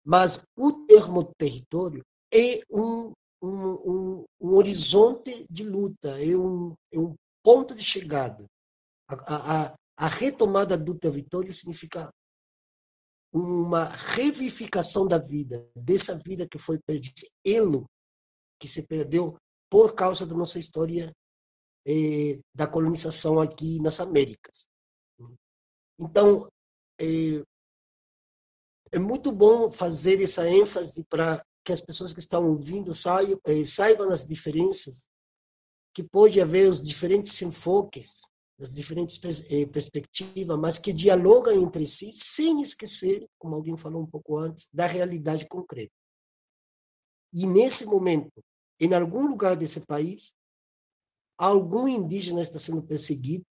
mas o termo território é um, um, um, um horizonte de luta, é um, é um ponto de chegada. A, a, a retomada do território significa uma revivificação da vida, dessa vida que foi perdida, esse elo que se perdeu por causa da nossa história eh, da colonização aqui nas Américas. Então, eh, é muito bom fazer essa ênfase para que as pessoas que estão ouvindo saibam, eh, saibam as diferenças, que pode haver os diferentes enfoques das diferentes eh, perspectivas, mas que dialogam entre si, sem esquecer, como alguém falou um pouco antes, da realidade concreta. E nesse momento, em algum lugar desse país, algum indígena está sendo perseguido,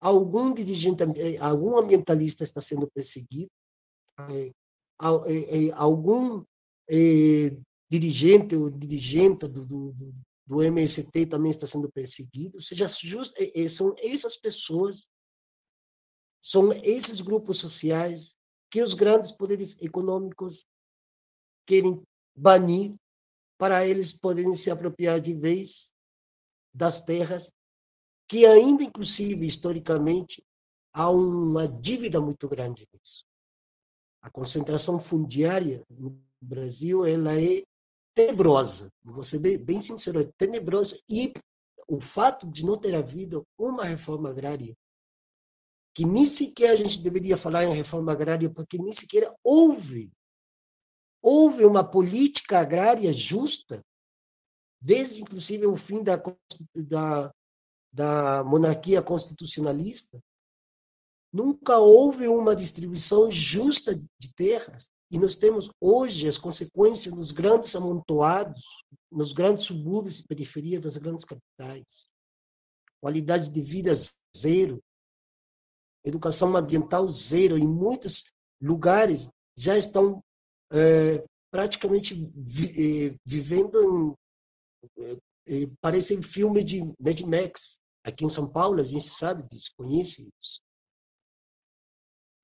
algum dirigente, eh, algum ambientalista está sendo perseguido, eh, algum dirigente ou dirigente do, do, do MST também está sendo perseguido. Ou seja, just, são essas pessoas, são esses grupos sociais que os grandes poderes econômicos querem banir para eles poderem se apropriar de vez das terras que ainda, inclusive, historicamente, há uma dívida muito grande nisso. A concentração fundiária no Brasil ela é tenebrosa, vou ser bem, bem sincero, é tenebrosa. E o fato de não ter havido uma reforma agrária, que nem sequer a gente deveria falar em reforma agrária, porque nem sequer houve, houve uma política agrária justa, desde inclusive o fim da, da, da monarquia constitucionalista, nunca houve uma distribuição justa de terras. E nós temos hoje as consequências nos grandes amontoados, nos grandes subúrbios e periferia das grandes capitais. Qualidade de vida zero, educação ambiental zero. Em muitos lugares já estão é, praticamente vi, é, vivendo em, é, parece filme de Mad Max. Aqui em São Paulo, a gente sabe disso, conhece isso.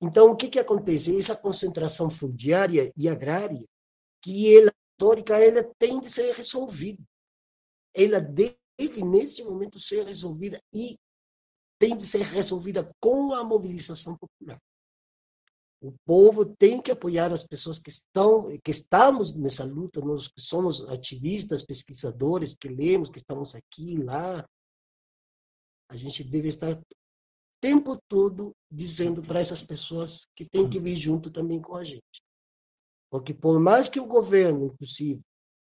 Então, o que, que acontece? Essa concentração fundiária e agrária, que ela, histórica, ela tem de ser resolvida. Ela deve, nesse momento, ser resolvida e tem de ser resolvida com a mobilização popular. O povo tem que apoiar as pessoas que estão, que estamos nessa luta, nós que somos ativistas, pesquisadores, que lemos, que estamos aqui, lá. A gente deve estar tempo todo dizendo para essas pessoas que tem que vir junto também com a gente. Porque por mais que o governo, inclusive,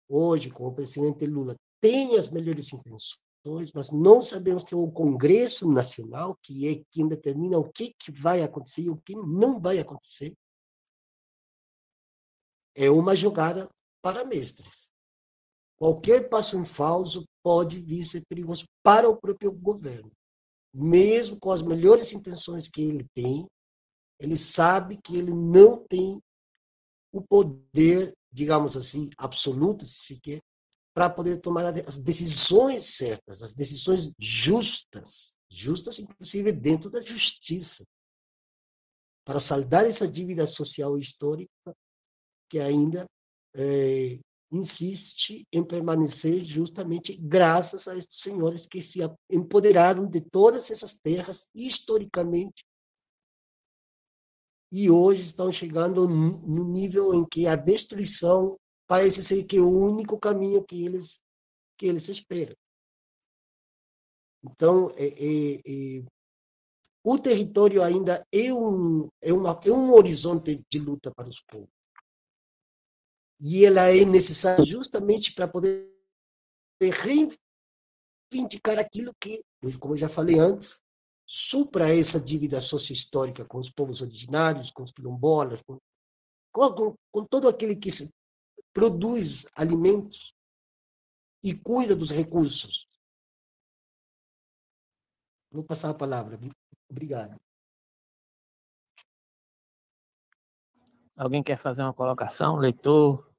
hoje, com o presidente Lula, tenha as melhores intenções, mas não sabemos que é o Congresso Nacional, que é quem determina o que, que vai acontecer e o que não vai acontecer, é uma jogada para mestres. Qualquer passo em falso pode vir ser perigoso para o próprio governo mesmo com as melhores intenções que ele tem, ele sabe que ele não tem o poder, digamos assim, absoluto, se para poder tomar as decisões certas, as decisões justas, justas inclusive dentro da justiça, para saldar essa dívida social e histórica que ainda é, insiste em permanecer justamente graças a estes senhores que se empoderaram de todas essas terras historicamente e hoje estão chegando no nível em que a destruição parece ser que é o único caminho que eles que eles esperam. Então, é, é, é, o território ainda é um, é, uma, é um horizonte de luta para os povos. E ela é necessária justamente para poder reivindicar aquilo que, como eu já falei antes, supra essa dívida sociohistórica com os povos originários, com os quilombolas, com, com, com todo aquele que produz alimentos e cuida dos recursos. Vou passar a palavra. Obrigado. Alguém quer fazer uma colocação? Leitor?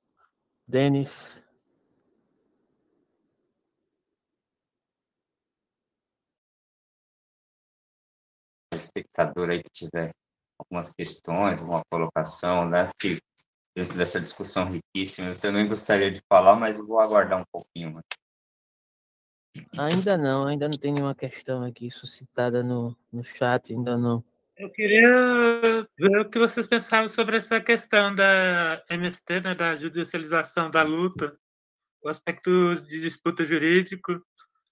Denis? espectador aí que tiver algumas questões, uma colocação, né? Que dentro dessa discussão riquíssima, eu também gostaria de falar, mas vou aguardar um pouquinho. Né? Ainda não, ainda não tem nenhuma questão aqui suscitada no, no chat, ainda não. Eu queria ver o que vocês pensavam sobre essa questão da MST, né, da judicialização da luta, o aspecto de disputa jurídico,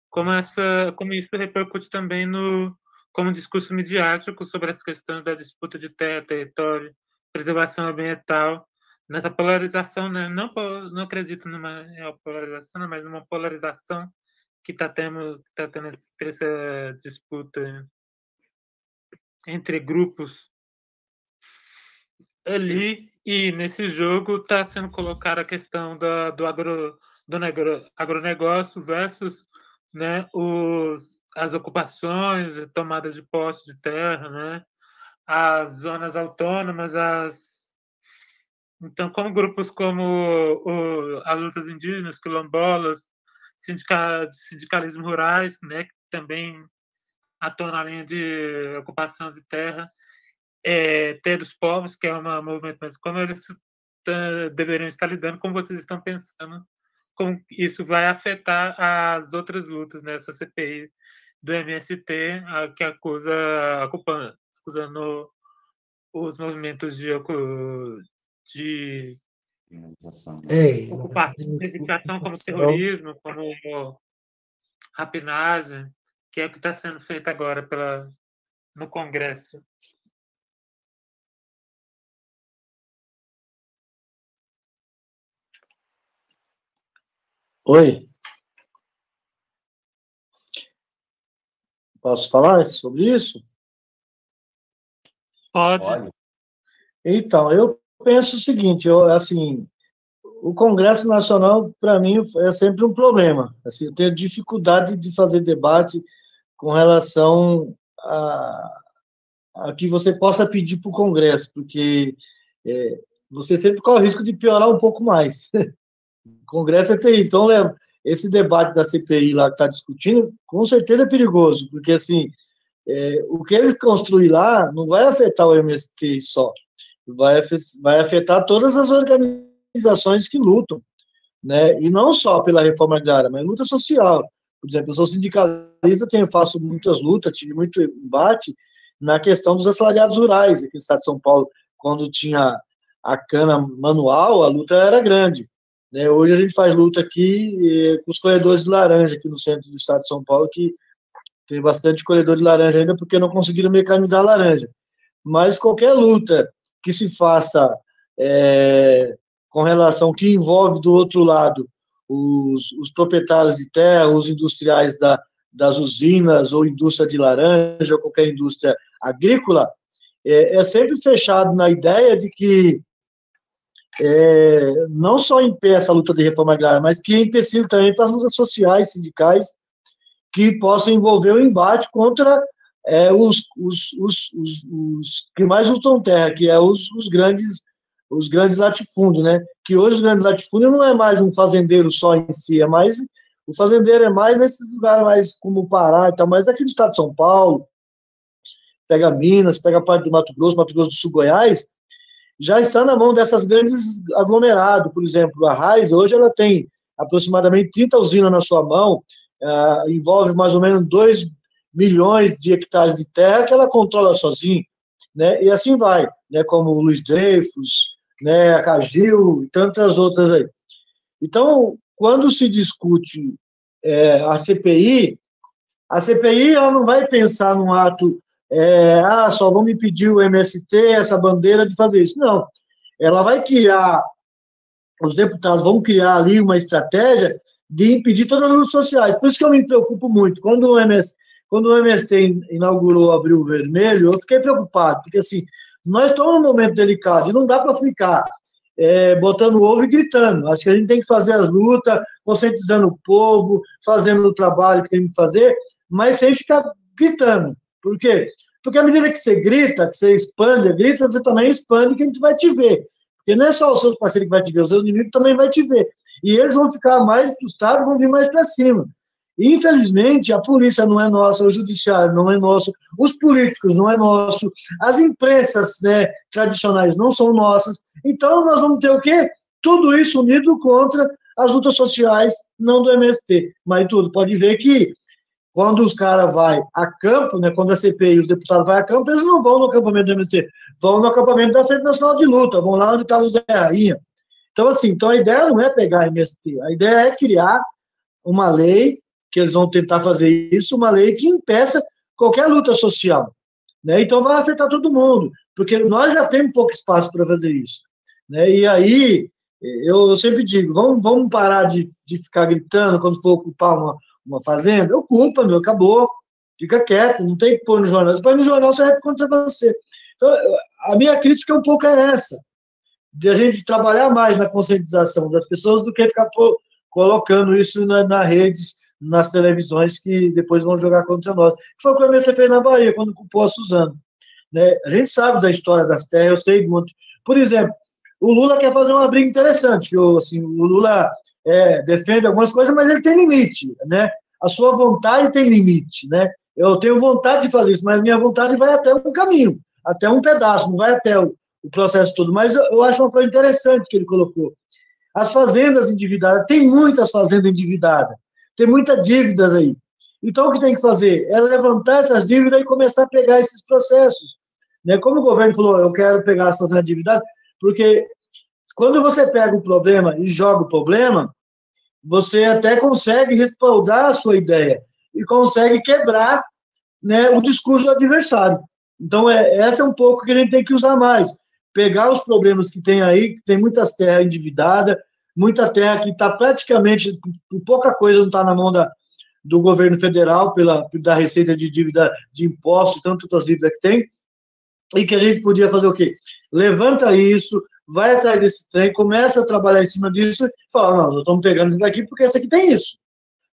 como, essa, como isso repercute também no, como discurso midiático sobre as questões da disputa de terra, território, preservação ambiental, nessa polarização, né? não, não acredito numa polarização, mas numa polarização que está tendo, tá tendo essa disputa entre grupos ali e nesse jogo está sendo colocada a questão da, do, agro, do negro, agronegócio versus né, os as ocupações, tomada de posse de terra, né? as zonas autônomas, as então como grupos como o, as lutas indígenas, quilombolas, sindical, sindicalismo rurais, né, que também atuam na linha de ocupação de terra, é, ter dos povos, que é um movimento, mas como eles tá, deveriam estar lidando, como vocês estão pensando, como isso vai afetar as outras lutas nessa CPI do MST que acusa acusando os movimentos de, de é, ocupação, como terrorismo, como rapinagem, que é o que está sendo feito agora pela, no Congresso. Oi. Posso falar sobre isso? Pode. Então, eu penso o seguinte, eu, assim, o Congresso Nacional, para mim, é sempre um problema. Assim, eu tenho dificuldade de fazer debate com relação a, a que você possa pedir para o Congresso, porque é, você sempre corre o risco de piorar um pouco mais. o Congresso é terrível. Então, leva, esse debate da CPI lá que está discutindo, com certeza é perigoso, porque assim, é, o que eles construir lá não vai afetar o MST só, vai, vai afetar todas as organizações que lutam, né? E não só pela reforma agrária, mas luta social. Por exemplo, eu sou sindicalista, tenho, faço muitas lutas, tive muito embate na questão dos assalariados rurais aqui no estado de São Paulo, quando tinha a cana manual, a luta era grande. Né? Hoje a gente faz luta aqui eh, com os colhedores de laranja aqui no centro do estado de São Paulo, que tem bastante colhedor de laranja ainda porque não conseguiram mecanizar a laranja. Mas qualquer luta que se faça é, com relação que envolve do outro lado os, os proprietários de terra, os industriais da, das usinas ou indústria de laranja ou qualquer indústria agrícola, é, é sempre fechado na ideia de que é, não só impeça a luta de reforma agrária, mas que empecilhe também para as lutas sociais, sindicais, que possam envolver o embate contra é, os, os, os, os, que mais usam terra, que é os grandes os grandes latifúndios, né? Que hoje os grandes latifúndios não é mais um fazendeiro só em si, é mais o fazendeiro é mais nesses lugares mais como o Pará e tal, mas aqui no estado de São Paulo, pega Minas, pega parte do Mato Grosso, Mato Grosso do Sul, Goiás, já está na mão dessas grandes aglomerados. Por exemplo, a Raiz, hoje ela tem aproximadamente 30 usinas na sua mão, uh, envolve mais ou menos 2 milhões de hectares de terra que ela controla sozinha, né? E assim vai, né? Como o Luiz Dreyfus, né? A Cagil e tantas outras aí. Então, quando se discute é, a CPI, a CPI ela não vai pensar num ato, é, ah, só vão me pedir o MST, essa bandeira de fazer isso. Não. Ela vai criar, os deputados vão criar ali uma estratégia de impedir todas as lutas sociais. Por isso que eu me preocupo muito. Quando o MST, quando o MST inaugurou Abril Vermelho, eu fiquei preocupado, porque assim, nós estamos num momento delicado e não dá para ficar é, botando ovo e gritando. Acho que a gente tem que fazer as lutas, conscientizando o povo, fazendo o trabalho que tem que fazer, mas sem ficar gritando. Por quê? Porque à medida que você grita, que você expande, grita, você também expande que a gente vai te ver. Porque não é só os seus parceiros que vai te ver, os seus inimigos também vai te ver. E eles vão ficar mais frustrados, vão vir mais para cima. Infelizmente, a polícia não é nossa, o judiciário não é nosso, os políticos não é nosso, as imprensas né, tradicionais não são nossas. Então, nós vamos ter o quê? Tudo isso unido contra as lutas sociais, não do MST. Mas tudo, pode ver que quando os caras vão a campo, né, quando a CPI e os deputados vão a campo, eles não vão no acampamento do MST, vão no acampamento da Frente Nacional de Luta, vão lá onde está o Zé Rainha. Então, assim, então a ideia não é pegar MST, a ideia é criar uma lei que eles vão tentar fazer isso, uma lei que impeça qualquer luta social. Né? Então vai afetar todo mundo, porque nós já temos pouco espaço para fazer isso. Né? E aí, eu sempre digo, vamos, vamos parar de, de ficar gritando quando for ocupar uma, uma fazenda? Ocupa, meu, acabou. Fica quieto, não tem que pôr no jornal. Se põe no jornal, serve contra você. Então, a minha crítica um pouco é essa, de a gente trabalhar mais na conscientização das pessoas do que ficar colocando isso na, nas redes nas televisões que depois vão jogar contra nós. Foi o que o MST fez na Bahia, quando culpou a Suzano. Né? A gente sabe da história das terras, eu sei muito. Por exemplo, o Lula quer fazer uma briga interessante, que assim, o Lula é, defende algumas coisas, mas ele tem limite, né? A sua vontade tem limite, né? Eu tenho vontade de fazer isso, mas minha vontade vai até um caminho, até um pedaço, não vai até o, o processo todo. Mas eu, eu acho uma coisa interessante que ele colocou. As fazendas endividadas, tem muitas fazendas endividadas, tem muita dívida aí. Então, o que tem que fazer é levantar essas dívidas e começar a pegar esses processos. Né? Como o governo falou, eu quero pegar essas dívidas, porque quando você pega o problema e joga o problema, você até consegue respaldar a sua ideia e consegue quebrar né, o discurso do adversário. Então, é, essa é um pouco que a gente tem que usar mais. Pegar os problemas que tem aí, que tem muitas terras endividadas, muita terra que está praticamente, pouca coisa não está na mão da, do governo federal, pela, da receita de dívida de impostos, tantas dívidas que tem, e que a gente podia fazer o quê? Levanta isso, vai atrás desse trem, começa a trabalhar em cima disso e fala, não, nós estamos pegando isso daqui porque esse aqui tem isso.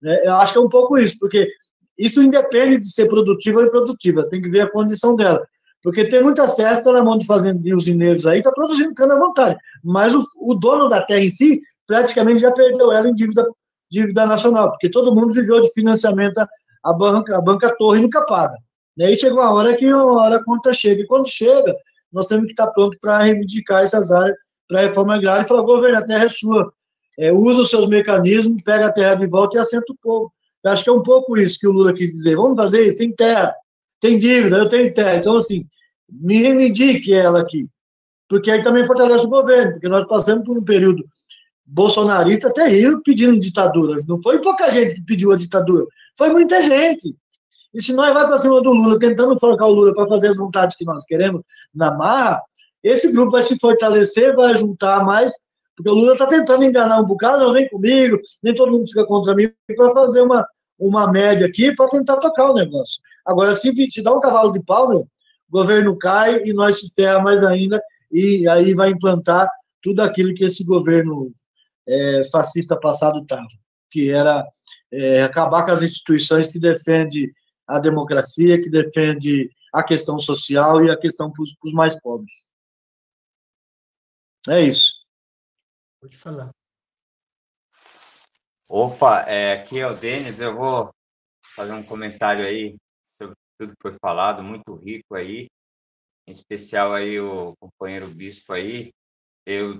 Né? Eu acho que é um pouco isso, porque isso independe de ser produtiva ou improdutiva, tem que ver a condição dela. Porque tem muitas terras que estão na mão de fazendeiros usineiros aí, está produzindo cana à vontade. Mas o, o, dono da terra em si, praticamente já perdeu ela em dívida, dívida nacional, porque todo mundo viveu de financiamento a banca, a banca torre nunca paga. E aí chegou a hora que uma hora a conta chega. E quando chega, nós temos que estar pronto para reivindicar essas áreas para a reforma agrária e falar, governo, a terra é sua. É, usa os seus mecanismos, pega a terra de volta e assenta o povo. Eu acho que é um pouco isso que o Lula quis dizer. Vamos fazer isso, tem terra, tem dívida, eu tenho terra. Então, assim, me reivindique ela aqui. Porque aí também fortalece o governo, porque nós passamos por um período bolsonarista terrível pedindo ditadura. Não foi pouca gente que pediu a ditadura, foi muita gente. E se nós vamos para cima do Lula, tentando focar o Lula para fazer as vontades que nós queremos na marra, esse grupo vai se fortalecer, vai juntar mais, porque o Lula está tentando enganar um bocado, não vem comigo, nem todo mundo fica contra mim, para fazer uma, uma média aqui, para tentar tocar o negócio. Agora, se, se dá um cavalo de pau, meu, o governo cai e nós se ferra mais ainda, e aí vai implantar tudo aquilo que esse governo é, fascista passado estava, que era é, acabar com as instituições que defendem a democracia, que defende a questão social e a questão para os mais pobres. É isso. Pode falar. Opa, é, aqui é o Denis, eu vou fazer um comentário aí sobre tudo que foi falado, muito rico aí. em especial aí o companheiro bispo aí, eu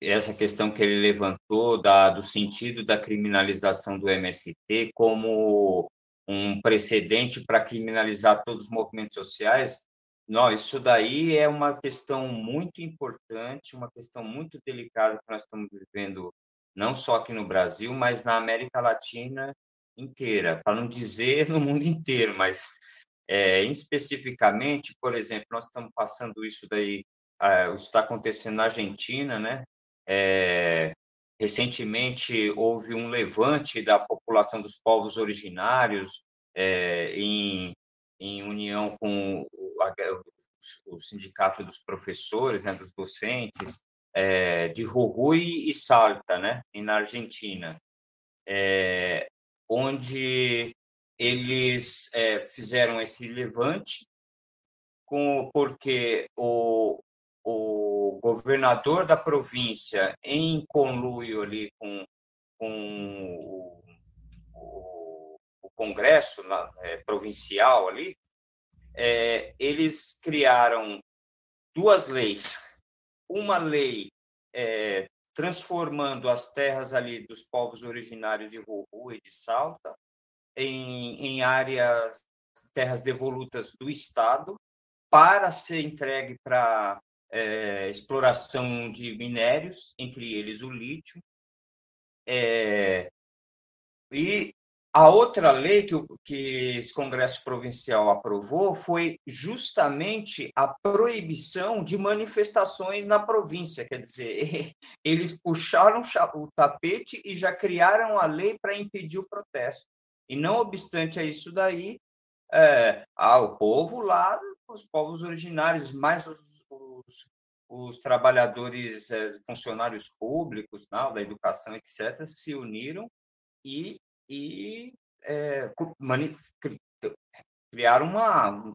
essa questão que ele levantou da, do sentido da criminalização do MST como um precedente para criminalizar todos os movimentos sociais, não, isso daí é uma questão muito importante, uma questão muito delicada que nós estamos vivendo, não só aqui no Brasil, mas na América Latina inteira, para não dizer no mundo inteiro, mas é, especificamente, por exemplo, nós estamos passando isso daí, ah, isso está acontecendo na Argentina, né? É, recentemente houve um levante da população dos povos originários é, em, em união com o, o, sindicato dos professores, né, dos docentes, é, de Jujuy e Salta, né, na Argentina, é, onde eles é, fizeram esse levante com, porque o, o governador da província, em conluio ali com, com o, o, o Congresso é, provincial ali, é, eles criaram duas leis. Uma lei é, transformando as terras ali dos povos originários de Ruhu e de Salta em, em áreas, terras devolutas do Estado, para ser entregue para é, exploração de minérios, entre eles o lítio. É, e a outra lei que, o, que esse Congresso Provincial aprovou foi justamente a proibição de manifestações na província. Quer dizer, eles puxaram o tapete e já criaram a lei para impedir o protesto. E não obstante a isso daí, é, ah, o povo lá os povos originários, mais os, os, os trabalhadores, é, funcionários públicos, não, da educação, etc., se uniram e, e é, criaram uma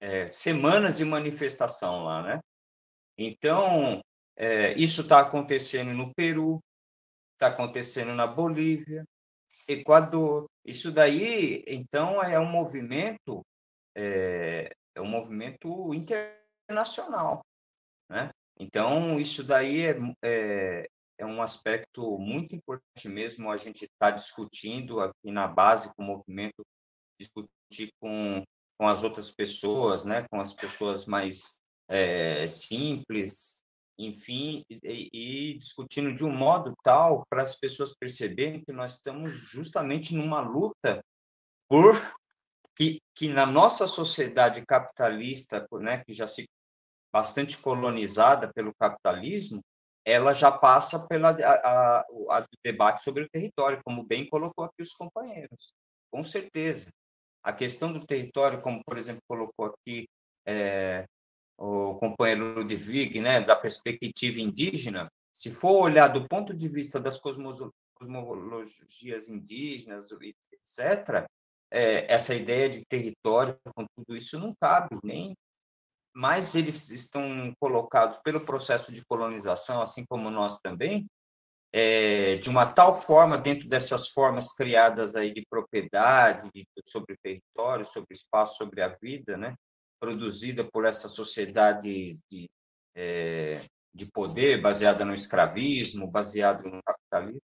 é, semanas de manifestação lá, né? Então, é, isso está acontecendo no Peru, está acontecendo na Bolívia, Equador. Isso daí, então, é um movimento é, é um movimento internacional, né? Então, isso daí é, é, é um aspecto muito importante mesmo a gente está discutindo aqui na base com o movimento, discutir com, com as outras pessoas, né? com as pessoas mais é, simples, enfim, e, e, discutindo de um modo tal para as pessoas perceberem que nós estamos justamente numa luta por que, que na nossa sociedade capitalista, né, que já se bastante colonizada pelo capitalismo, ela já passa pela a, a, a debate sobre o território, como bem colocou aqui os companheiros, com certeza. A questão do território, como por exemplo colocou aqui é, o companheiro Ludwig, né, da perspectiva indígena, se for olhar do ponto de vista das cosmologias indígenas, etc., é, essa ideia de território com tudo isso não cabe nem mas eles estão colocados pelo processo de colonização, assim como nós também, é, de uma tal forma dentro dessas formas criadas aí de propriedade de, sobre o território, sobre o espaço, sobre a vida, né, produzida por essa sociedade de, é, de poder baseada no escravismo, baseado no capitalismo,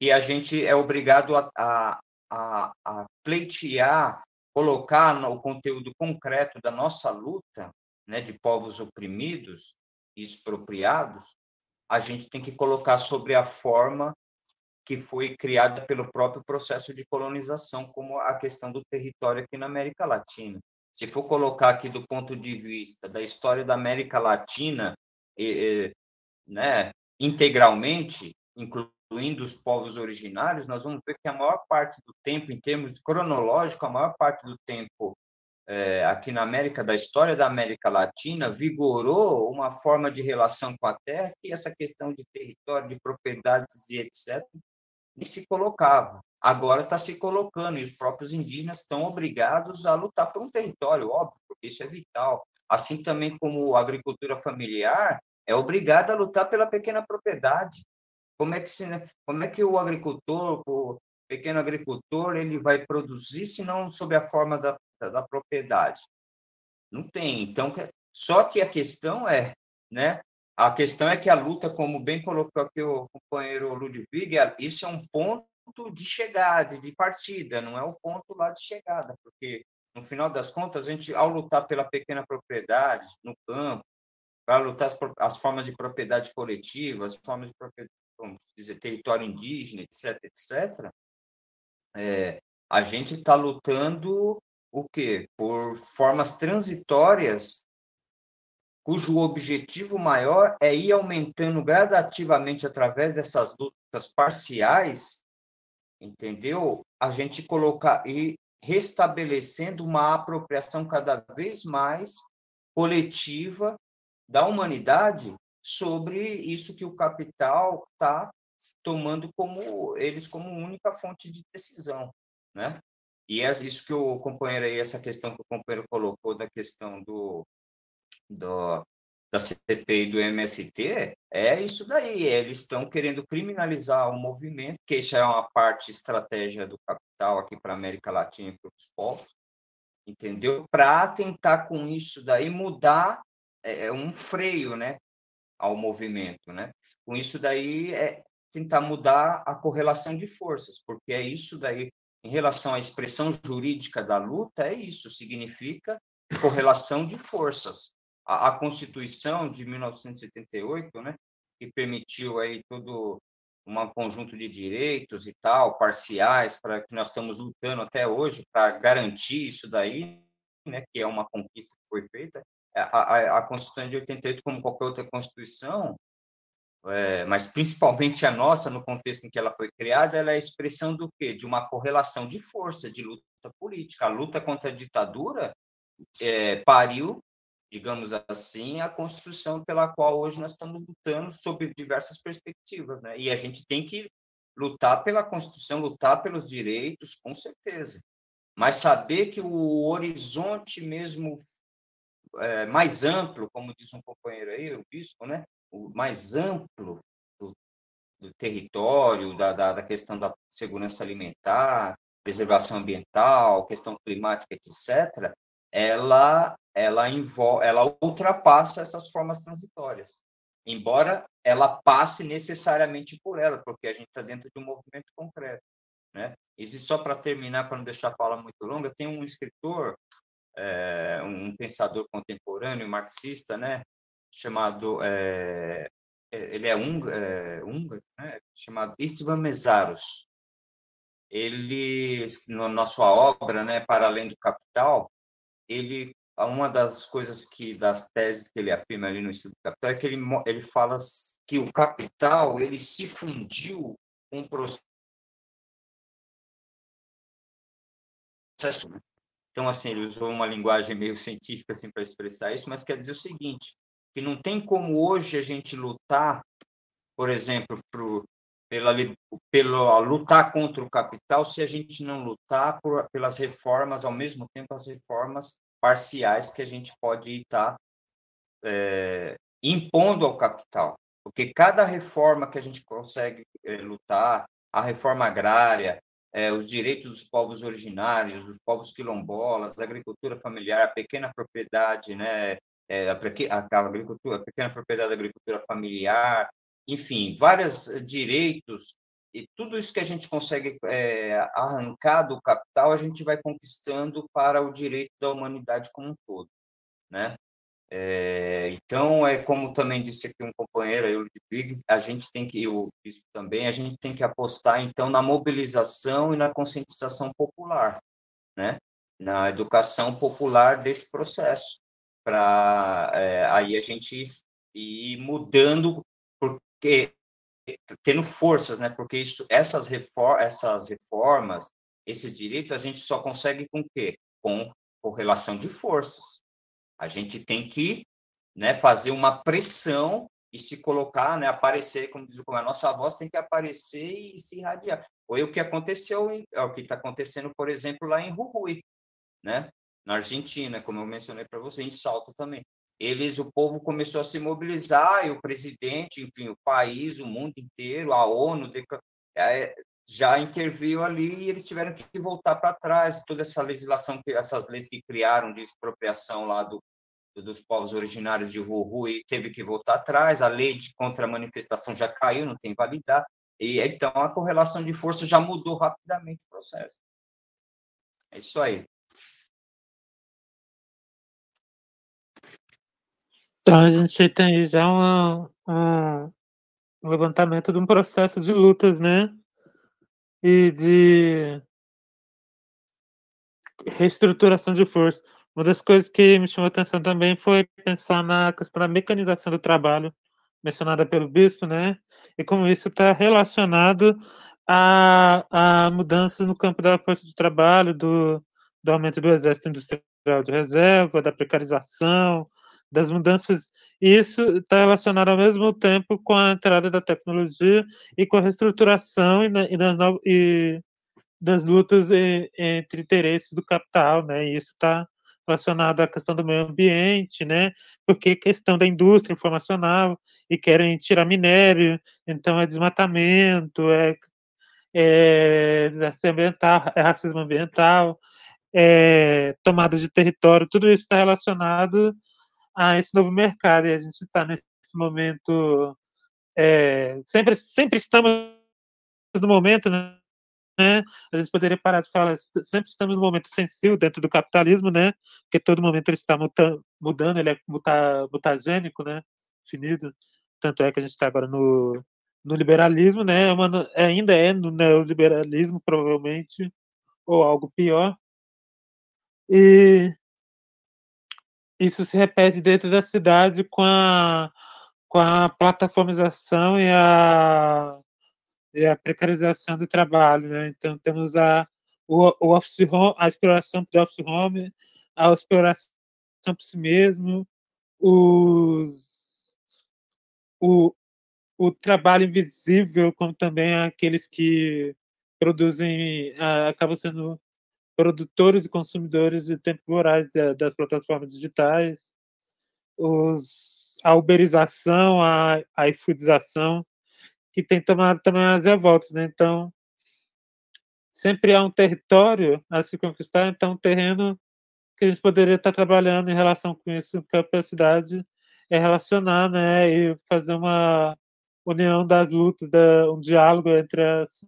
e a gente é obrigado a, a, a, a pleitear, colocar no conteúdo concreto da nossa luta né, de povos oprimidos e expropriados, a gente tem que colocar sobre a forma que foi criada pelo próprio processo de colonização, como a questão do território aqui na América Latina. Se for colocar aqui do ponto de vista da história da América Latina, né, integralmente, incluindo os povos originários, nós vamos ver que a maior parte do tempo, em termos cronológico, a maior parte do tempo é, aqui na América, da história da América Latina, vigorou uma forma de relação com a terra que essa questão de território, de propriedades e etc., nem se colocava. Agora está se colocando, e os próprios indígenas estão obrigados a lutar por um território, óbvio, porque isso é vital. Assim também como a agricultura familiar é obrigada a lutar pela pequena propriedade, como é que, se, como é que o agricultor, o pequeno agricultor, ele vai produzir, se não sob a forma da, da, da propriedade? Não tem. Então, só que a questão é, né? A questão é que a luta, como bem colocou aqui o companheiro Ludwig, isso é um ponto de chegada, de partida, não é o ponto lá de chegada, porque no final das contas, a gente, ao lutar pela pequena propriedade no campo, para lutar as, as, formas de propriedade coletiva, as formas de propriedade, dizer, território indígena, etc., etc., é, a gente está lutando o quê? Por formas transitórias cujo objetivo maior é ir aumentando gradativamente através dessas lutas parciais, entendeu? A gente colocar e restabelecendo uma apropriação cada vez mais coletiva da humanidade sobre isso que o capital está tomando como eles como única fonte de decisão, né? E é isso que o companheiro aí, essa questão que o companheiro colocou da questão do, do da CPI do MST, é isso daí. Eles estão querendo criminalizar o movimento, que isso é uma parte estratégia do capital aqui para a América Latina e para os povos, entendeu? Para tentar com isso daí mudar é, é, um freio, né, ao movimento, né? Com isso daí é tentar mudar a correlação de forças, porque é isso daí em relação à expressão jurídica da luta, é isso, significa correlação de forças. A, a Constituição de 1978, né, que permitiu aí todo um conjunto de direitos e tal, parciais, para que nós estamos lutando até hoje para garantir isso daí, né, que é uma conquista que foi feita. A, a, a Constituição de 88, como qualquer outra Constituição, é, mas principalmente a nossa, no contexto em que ela foi criada, ela é a expressão do quê? De uma correlação de força, de luta política. A luta contra a ditadura é, pariu, digamos assim, a construção pela qual hoje nós estamos lutando sob diversas perspectivas, né? E a gente tem que lutar pela Constituição, lutar pelos direitos, com certeza. Mas saber que o horizonte mesmo é, mais amplo, como diz um companheiro aí, o bispo, né? O mais amplo do, do território, da, da, da, questão da segurança alimentar, preservação ambiental, questão climática, etc., ela, ela, envolve, ela ultrapassa essas formas transitórias, embora ela passe necessariamente por ela, porque a gente está dentro de um movimento concreto. Né? E só para terminar, para não deixar a fala muito longa, tem um escritor, é, um pensador contemporâneo, marxista, né, chamado é, ele é, é húngaro, né? chamado Istvan Mesaros. Ele, na sua obra, né, para além do capital, ele uma das coisas que das teses que ele afirma ali no estudo do capital é que ele ele fala que o capital ele se fundiu com o processo né? Então, assim, ele usou uma linguagem meio científica assim, para expressar isso, mas quer dizer o seguinte: que não tem como hoje a gente lutar, por exemplo, pro, pela, pela lutar contra o capital se a gente não lutar por, pelas reformas, ao mesmo tempo as reformas parciais que a gente pode estar é, impondo ao capital. Porque cada reforma que a gente consegue é, lutar, a reforma agrária, é, os direitos dos povos originários, dos povos quilombolas, a agricultura familiar, a pequena propriedade, né, é, a, a, agricultura, a pequena propriedade da agricultura familiar, enfim, vários direitos e tudo isso que a gente consegue é, arrancar do capital, a gente vai conquistando para o direito da humanidade como um todo, né? É, então, é como também disse aqui um companheiro, eu, Big, a gente tem que, o também, a gente tem que apostar, então, na mobilização e na conscientização popular, né? Na educação popular desse processo, para é, aí a gente ir mudando, porque tendo forças, né? Porque isso, essas, essas reformas, esses direitos, a gente só consegue com o quê? Com correlação de forças. A gente tem que né, fazer uma pressão e se colocar, né, aparecer, como diz como a nossa voz tem que aparecer e se irradiar. Foi o que aconteceu, é o que está acontecendo, por exemplo, lá em Jujuy, né? Na Argentina, como eu mencionei para você, em Salto também. Eles, o povo começou a se mobilizar e o presidente, enfim, o país, o mundo inteiro, a ONU, é, já interviu ali e eles tiveram que voltar para trás. Toda essa legislação, essas leis que criaram de expropriação lá do, dos povos originários de Ruhu e teve que voltar atrás. A lei de contra-manifestação já caiu, não tem validade. E então a correlação de força já mudou rapidamente o processo. É isso aí. Então a gente tem já uma, um levantamento de um processo de lutas, né? E de reestruturação de força. Uma das coisas que me chamou a atenção também foi pensar na questão da mecanização do trabalho, mencionada pelo bispo, né? E como isso está relacionado a, a mudanças no campo da força de trabalho, do, do aumento do exército industrial de reserva, da precarização, das mudanças. Isso está relacionado ao mesmo tempo com a entrada da tecnologia e com a reestruturação e, e, das, no, e das lutas e, entre interesses do capital, né? E isso está relacionado à questão do meio ambiente, né? Porque questão da indústria informacional e querem tirar minério, então é desmatamento, é, é ambiental, é racismo ambiental, é tomada de território, tudo isso está relacionado a esse novo mercado e a gente está nesse momento é, sempre sempre estamos no momento, né? né? A gente poderia parar de falar, sempre estamos num momento sensível dentro do capitalismo, né? Porque todo momento ele está mudando, ele é muta, mutagênico, né? Finido. Tanto é que a gente está agora no, no liberalismo, né? É uma, ainda é no neoliberalismo, provavelmente, ou algo pior. E isso se repete dentro da cidade com a, com a plataformização e a e a precarização do trabalho, né? Então temos a o, o office home, a exploração do office home, a exploração por si mesmo, os, o, o trabalho invisível, como também aqueles que produzem, acabam sendo produtores e consumidores de temporais das plataformas digitais, os, a uberização, a, a iFoodização, que tem tomado também as revoltas, né? Então, sempre há um território a se conquistar, então um terreno que a gente poderia estar trabalhando em relação com isso, capacidade é relacionar, né, e fazer uma união das lutas, da, um diálogo entre as,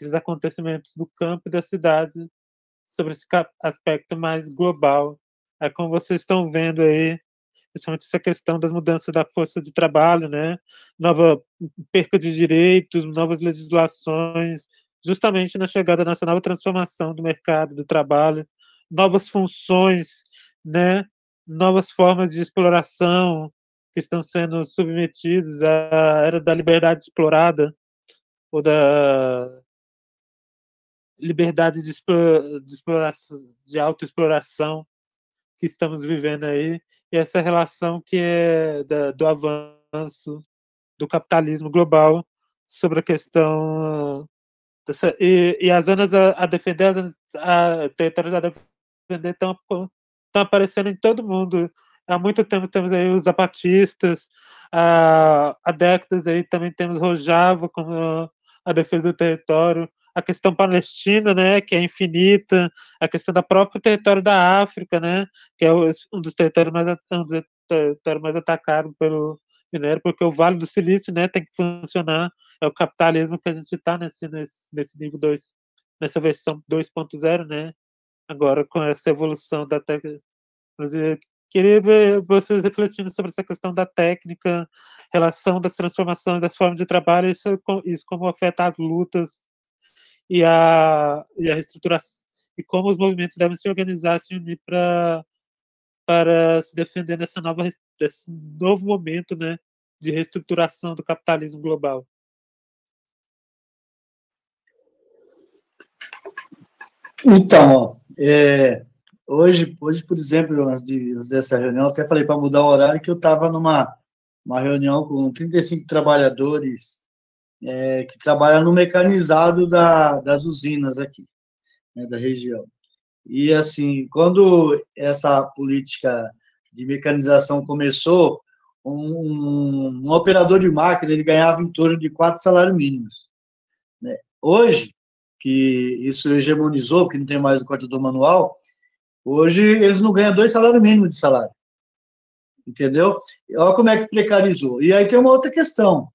os acontecimentos do campo e da cidade sobre esse aspecto mais global. É como vocês estão vendo aí, principalmente essa questão das mudanças da força de trabalho, né? Nova perca de direitos, novas legislações, justamente na chegada dessa nova transformação do mercado do trabalho, novas funções, né? Novas formas de exploração que estão sendo submetidos à era da liberdade explorada ou da liberdade de, exploração, de autoexploração que estamos vivendo aí e essa relação que é da, do avanço do capitalismo global sobre a questão dessa, e, e as zonas a, a defender, as a, territórios a defender estão, estão aparecendo em todo mundo. Há muito tempo temos aí os zapatistas, há, há décadas aí também temos Rojava como a defesa do território, a questão palestina, né, que é infinita, a questão da próprio território da África, né, que é um dos territórios mais, um dos territórios mais atacados pelo minério, porque o Vale do Silício, né, tem que funcionar, é o capitalismo que a gente está nesse, nesse, nesse nível 2, nessa versão 2.0, né, agora com essa evolução da tecnologia. Queria ver vocês refletindo sobre essa questão da técnica, relação das transformações das formas de trabalho, isso, isso como afeta as lutas e a, e a reestruturação e como os movimentos devem se organizar, se unir para para se defender dessa nova desse novo momento, né, de reestruturação do capitalismo global. Então, é, hoje, hoje, por exemplo, antes de dessa reunião, até falei para mudar o horário que eu estava numa uma reunião com 35 trabalhadores é, que trabalha no mecanizado da, das usinas aqui, né, da região. E, assim, quando essa política de mecanização começou, um, um, operador de máquina ele ganhava em torno de quatro salários mínimos. Né? hoje, que isso hegemonizou, que não tem mais o cortador manual, hoje eles não ganham dois salários mínimos de salário. Entendeu? Olha como é que precarizou. E aí tem uma outra questão.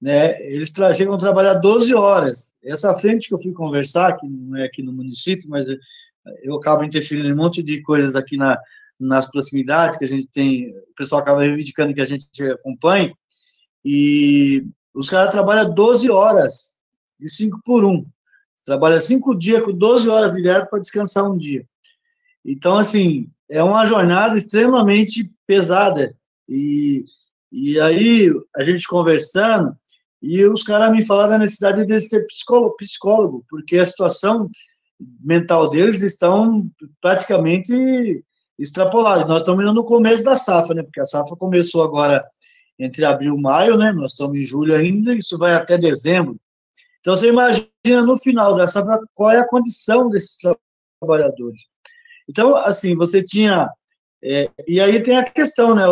Né? Eles chegam a trabalhar 12 horas. Essa frente que eu fui conversar, que não é aqui no município, mas eu acabo interferindo em um monte de coisas aqui na, nas proximidades que a gente tem, o pessoal acaba reivindicando que a gente acompanhe, e os caras trabalham 12 horas, de 5 por 1. Trabalha 5 dias com 12 horas direto para descansar um dia. Então, assim, é uma jornada extremamente pesada. E, e aí, a gente conversando, e os caras me falaram da necessidade de ter psicólogo, psicólogo, porque a situação mental deles estão praticamente extrapolados. Nós estamos no começo da safra, né? Porque a safra começou agora entre abril e maio, né? Nós estamos em julho ainda, isso vai até dezembro. Então, você imagina no final da safra qual é a condição desses trabalhadores. Então, assim, você tinha. É, e aí tem a questão, né?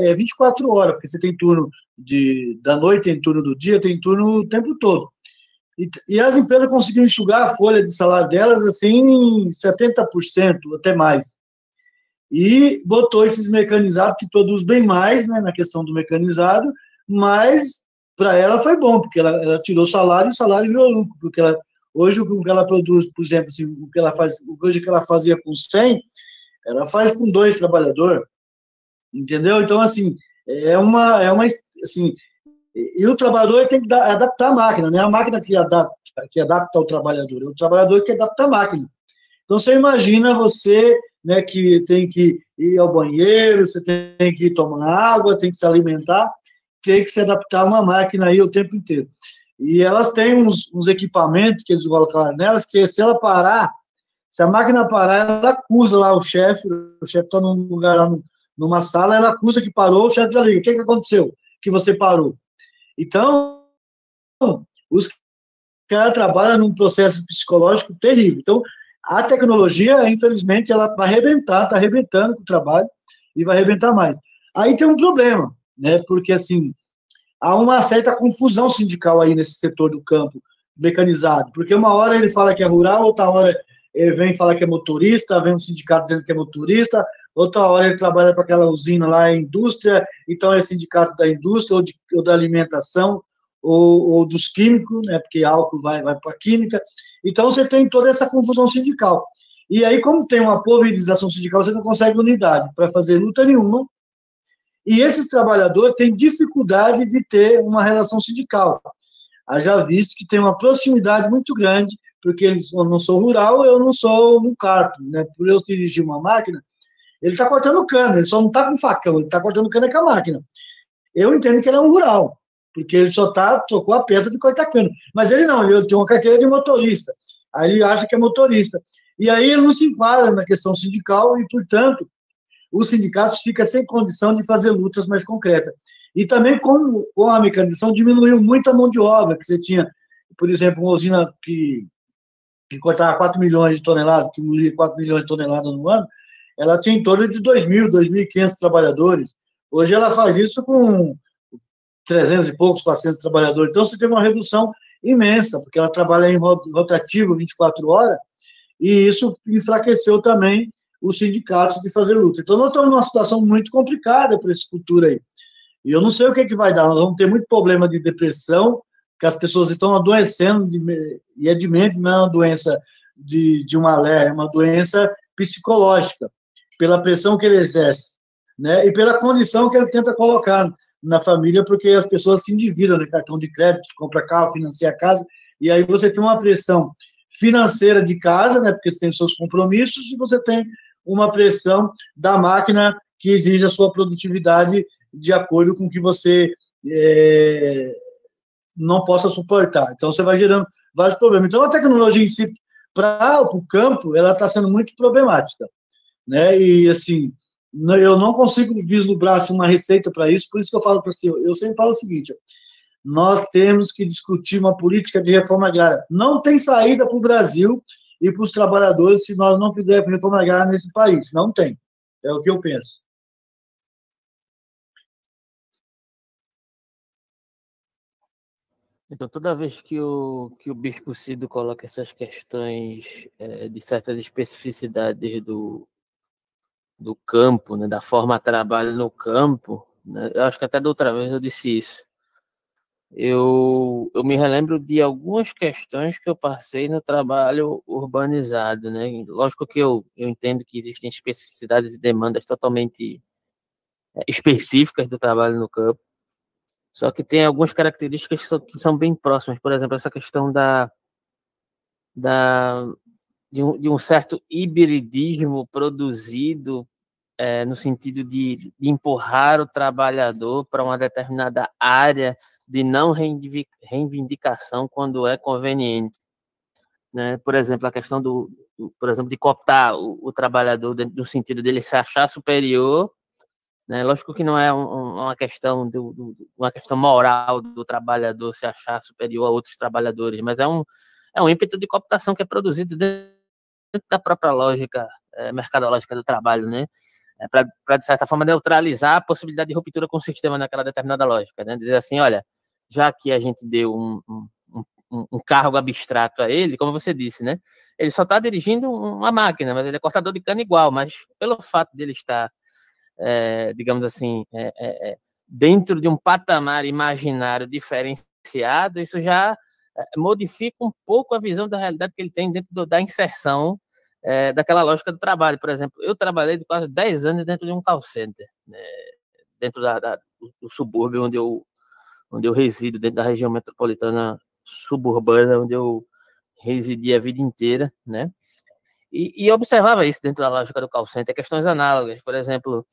É 24 horas, porque você tem turno de, da noite, tem turno do dia, tem turno o tempo todo. E, e as empresas conseguiram enxugar a folha de salário delas assim 70%, até mais e botou esses mecanizados que produz bem mais, né, na questão do mecanizado, mas para ela foi bom, porque ela, ela tirou salário e o salário virou lucro, porque ela, hoje o que ela produz, por exemplo, assim, o que ela faz, hoje que ela fazia com 100, ela faz com dois trabalhadores, entendeu? Então, assim, é uma, é uma, assim, e o trabalhador tem que adaptar a máquina, não é a máquina que adapta, que adapta ao trabalhador, é o trabalhador que adapta a máquina. Então, você imagina você né, que tem que ir ao banheiro, você tem que tomar água, tem que se alimentar, tem que se adaptar a uma máquina aí o tempo inteiro. E elas têm uns, uns equipamentos que eles colocaram nelas, que se ela parar, se a máquina parar, ela acusa lá o chefe, o chefe está num lugar lá, numa sala, ela acusa que parou, o chefe já liga, o que, que aconteceu que você parou? Então, os caras trabalham num processo psicológico terrível. Então, a tecnologia, infelizmente, ela vai arrebentar, está arrebentando com o trabalho e vai arrebentar mais. Aí tem um problema, né? Porque, assim, há uma certa confusão sindical aí nesse setor do campo mecanizado, porque uma hora ele fala que é rural, outra hora ele vem falar que é motorista, vem um sindicato dizendo que é motorista, outra hora ele trabalha para aquela usina lá, é indústria, então é sindicato da indústria ou, de, ou da alimentação, ou, ou, dos químicos, né, porque álcool vai, vai para a química. Então, você tem toda essa confusão sindical. E aí, como tem uma pulverização sindical, você não consegue unidade para fazer luta nenhuma. E esses trabalhadores têm dificuldade de ter uma relação sindical. Já visto que tem uma proximidade muito grande, porque eu não sou rural, eu não sou um carto, né? Por eu dirigir uma máquina, ele está cortando cana, ele só não está com facão, ele está cortando cana com a máquina. Eu entendo que ele é um rural porque ele só tá, trocou a peça de cortar cano. Mas ele não, ele tem uma carteira de motorista. Aí ele acha que é motorista. E aí ele não se enquadra na questão sindical e, portanto, os sindicatos ficam sem condição de fazer lutas mais concretas. E também com, com a mecanização diminuiu muito a mão de obra que você tinha, por exemplo, uma usina que, que cortava 4 milhões de toneladas, que molia 4 milhões de toneladas no ano, ela tinha em torno de 2.000, 2.500 trabalhadores. Hoje ela faz isso com 300 e poucos, 400 trabalhadores. Então, você tem uma redução imensa, porque ela trabalha em rotativo 24 horas, e isso enfraqueceu também os sindicatos de fazer luta. Então, nós estamos numa situação muito complicada para esse futuro aí. E eu não sei o que, é que vai dar. Nós vamos ter muito problema de depressão, que as pessoas estão adoecendo, de, e é de não é uma doença de, de uma é uma doença psicológica, pela pressão que ele exerce, né, e pela condição que ele tenta colocar na família, porque as pessoas se endividam, né? Cartão de crédito, compra carro, financia casa, e aí você tem uma pressão financeira de casa, né? Porque você tem seus compromissos, e você tem uma pressão da máquina que exige a sua produtividade de acordo com que você é, não possa suportar. Então, você vai gerando vários problemas. Então, a tecnologia em si, para o campo, ela está sendo muito problemática. Né? E, assim, eu não consigo vislumbrar assim, uma receita para isso, por isso que eu falo para você, eu sempre falo o seguinte, nós temos que discutir uma política de reforma agrária. Não tem saída para o Brasil e para os trabalhadores se nós não fizermos reforma agrária nesse país. Não tem. É o que eu penso. Então, toda vez que o, que o Bispo Cido coloca essas questões é, de certas especificidades do, do campo, né, da forma de trabalho no campo, né, eu acho que até da outra vez eu disse isso. Eu, eu me relembro de algumas questões que eu passei no trabalho urbanizado. Né? Lógico que eu, eu entendo que existem especificidades e demandas totalmente é, específicas do trabalho no campo, só que tem algumas características que são, bem próximas. Por exemplo, essa questão da, da de, um, de um certo hibridismo produzido é, no sentido de, de, empurrar o trabalhador para uma determinada área de não reivindicação quando é conveniente. Né? Por exemplo, a questão do por exemplo, de cooptar o, o trabalhador no sentido dele se achar superior né? Lógico que não é um, uma questão do, do, uma questão moral do trabalhador se achar superior a outros trabalhadores, mas é um, é um ímpeto de cooptação que é produzido dentro da própria lógica é, mercadológica do trabalho, né? É, para, de certa forma, neutralizar a possibilidade de ruptura com o sistema naquela determinada lógica. Né? Dizer assim, olha, já que a gente deu um, um, um, cargo abstrato a ele, como você disse, né? Ele só está dirigindo uma máquina, mas ele é cortador de cana igual, mas pelo fato dele estar é, digamos assim, é, dentro de um patamar imaginário diferenciado, isso já modifica um pouco a visão da realidade que ele tem dentro do, da inserção é, daquela lógica do trabalho. Por exemplo, eu trabalhei de quase 10 anos dentro de um call center, né, dentro da, da, do subúrbio onde eu, onde eu resido, dentro da região metropolitana suburbana, onde eu residi a vida inteira, né? E, e observava isso dentro da lógica do call center, questões análogas, por exemplo,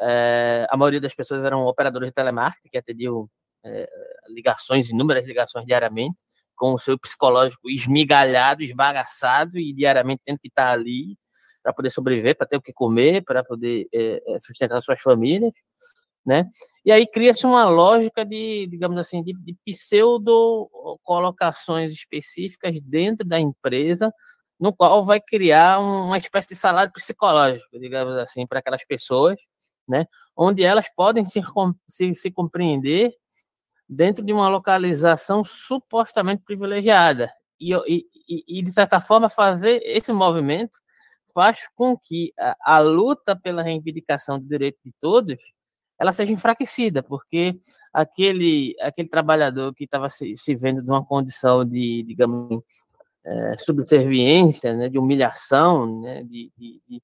é, a maioria das pessoas eram operadores de telemarketing que atendiam é, ligações, inúmeras ligações diariamente, com o seu psicológico esmigalhado, esbagaçado e diariamente tendo que estar ali para poder sobreviver, para ter o que comer, para poder é, sustentar suas famílias, né? E aí cria-se uma lógica de, digamos assim, de, de pseudo colocações específicas dentro da empresa, no qual vai criar uma espécie de salário psicológico, digamos assim, para aquelas pessoas, né? onde elas podem se, se, se compreender dentro de uma localização supostamente privilegiada. E, e, e, de certa forma, fazer esse movimento faz com que a, a luta pela reivindicação do direito de todos ela seja enfraquecida, porque aquele, aquele trabalhador que estava se, se vendo numa condição de, digamos, é, subserviência, né, de humilhação, né, de, de, de,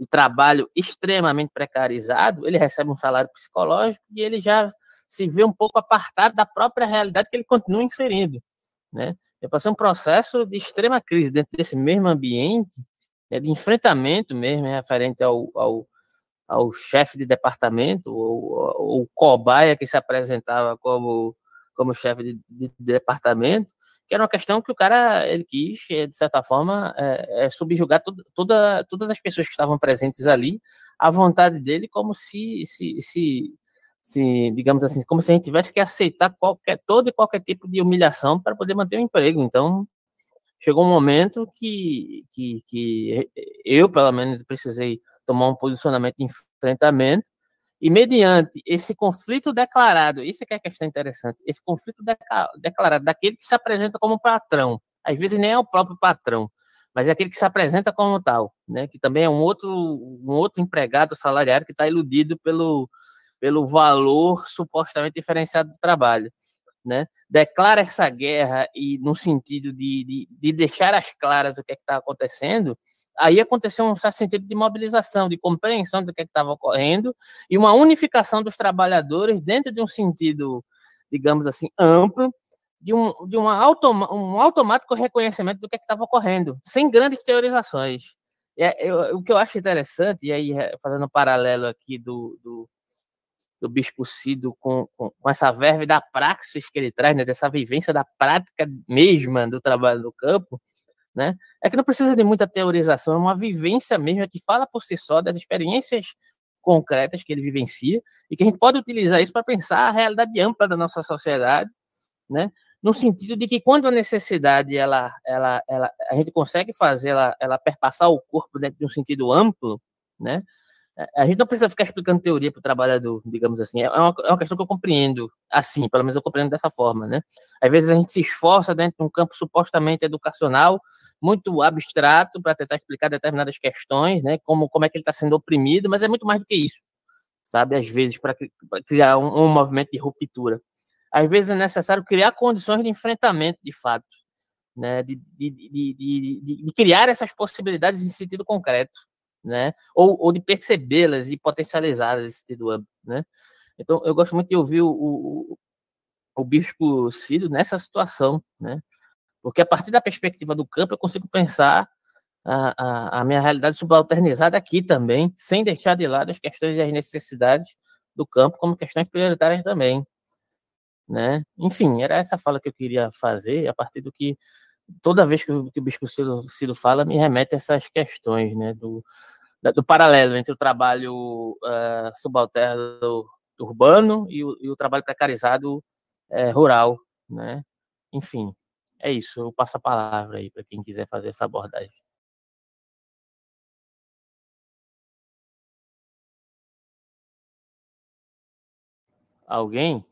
de trabalho extremamente precarizado, ele recebe um salário psicológico e ele já se vê um pouco apartado da própria realidade que ele continua inserindo. Né? Eu passei um processo de extrema crise dentro desse mesmo ambiente, né, de enfrentamento mesmo, referente ao, ao, ao chefe de departamento, ou, o cobaia que se apresentava como, como chefe de, de, departamento, que era uma questão que o cara ele quis, eh, de certa forma, é, é subjugar tudo, toda, todas as pessoas que estavam presentes ali à vontade dele, como se, se, se, se, digamos assim, como se a gente tivesse que aceitar qualquer, todo e qualquer tipo de humilhação para poder manter o emprego. Então, chegou um momento que, que, que eu, pelo menos, precisei tomar um posicionamento de enfrentamento e mediante esse conflito declarado, isso é que é a questão interessante, esse conflito declarado daquele que se apresenta como patrão, às vezes nem é o próprio patrão, mas é aquele que se apresenta como tal, né? Que também é um outro, um outro empregado salariado que está iludido pelo, pelo valor supostamente diferenciado do trabalho, né? Declara essa guerra e no sentido de, de, de deixar as claras o que é está acontecendo, aí aconteceu um certo sentido de mobilização, de compreensão do que é estava ocorrendo e uma unificação dos trabalhadores dentro de um sentido, digamos assim, amplo, de um, de uma automa um automático reconhecimento do que é estava ocorrendo, sem grandes teorizações. É, eu, o que eu acho interessante, e aí fazendo um paralelo aqui do, do, do Bispo Cido com, com, com, essa verve da praxis que ele traz, né, dessa vivência da prática mesma do trabalho do campo, né? É que não precisa de muita teorização, é uma vivência mesmo que fala por si só das experiências concretas que ele vivencia e que a gente pode utilizar isso para pensar a realidade ampla da nossa sociedade, né? No sentido de que quando a necessidade ela, ela, ela a gente consegue fazer ela, ela perpassar o corpo dentro de um sentido amplo, né? A gente não precisa ficar explicando teoria para o trabalhador, digamos assim. É uma, é uma questão que eu compreendo assim, pelo menos eu compreendo dessa forma, né? Às vezes a gente se esforça dentro de um campo supostamente educacional, muito abstrato, para tentar explicar determinadas questões, né? Como, como é que ele está sendo oprimido, mas é muito mais do que isso, sabe? Às vezes, para criar um, um movimento de ruptura. Às vezes é necessário criar condições de enfrentamento, de fato, né? de, de, de, de criar essas possibilidades em sentido concreto né? Ou, ou de percebê-las e potencializá-las nesse sentido amplo, né? Então, eu gosto muito de ouvir o, o, o bispo Ciro nessa situação, né? Porque a partir da perspectiva do campo, eu consigo pensar a, a, a minha realidade subalternizada aqui também, sem deixar de lado as questões e as necessidades do campo como questões prioritárias também, né? Enfim, era essa fala que eu queria fazer, a partir do que toda vez que o, que o bispo Ciro, Ciro fala, me remete a essas questões, né? Do, do paralelo entre o trabalho uh, subalterno urbano e o, e o, trabalho precarizado uh, rural, né? Enfim, é isso. Eu passo a palavra aí para quem quiser fazer essa abordagem. Alguém?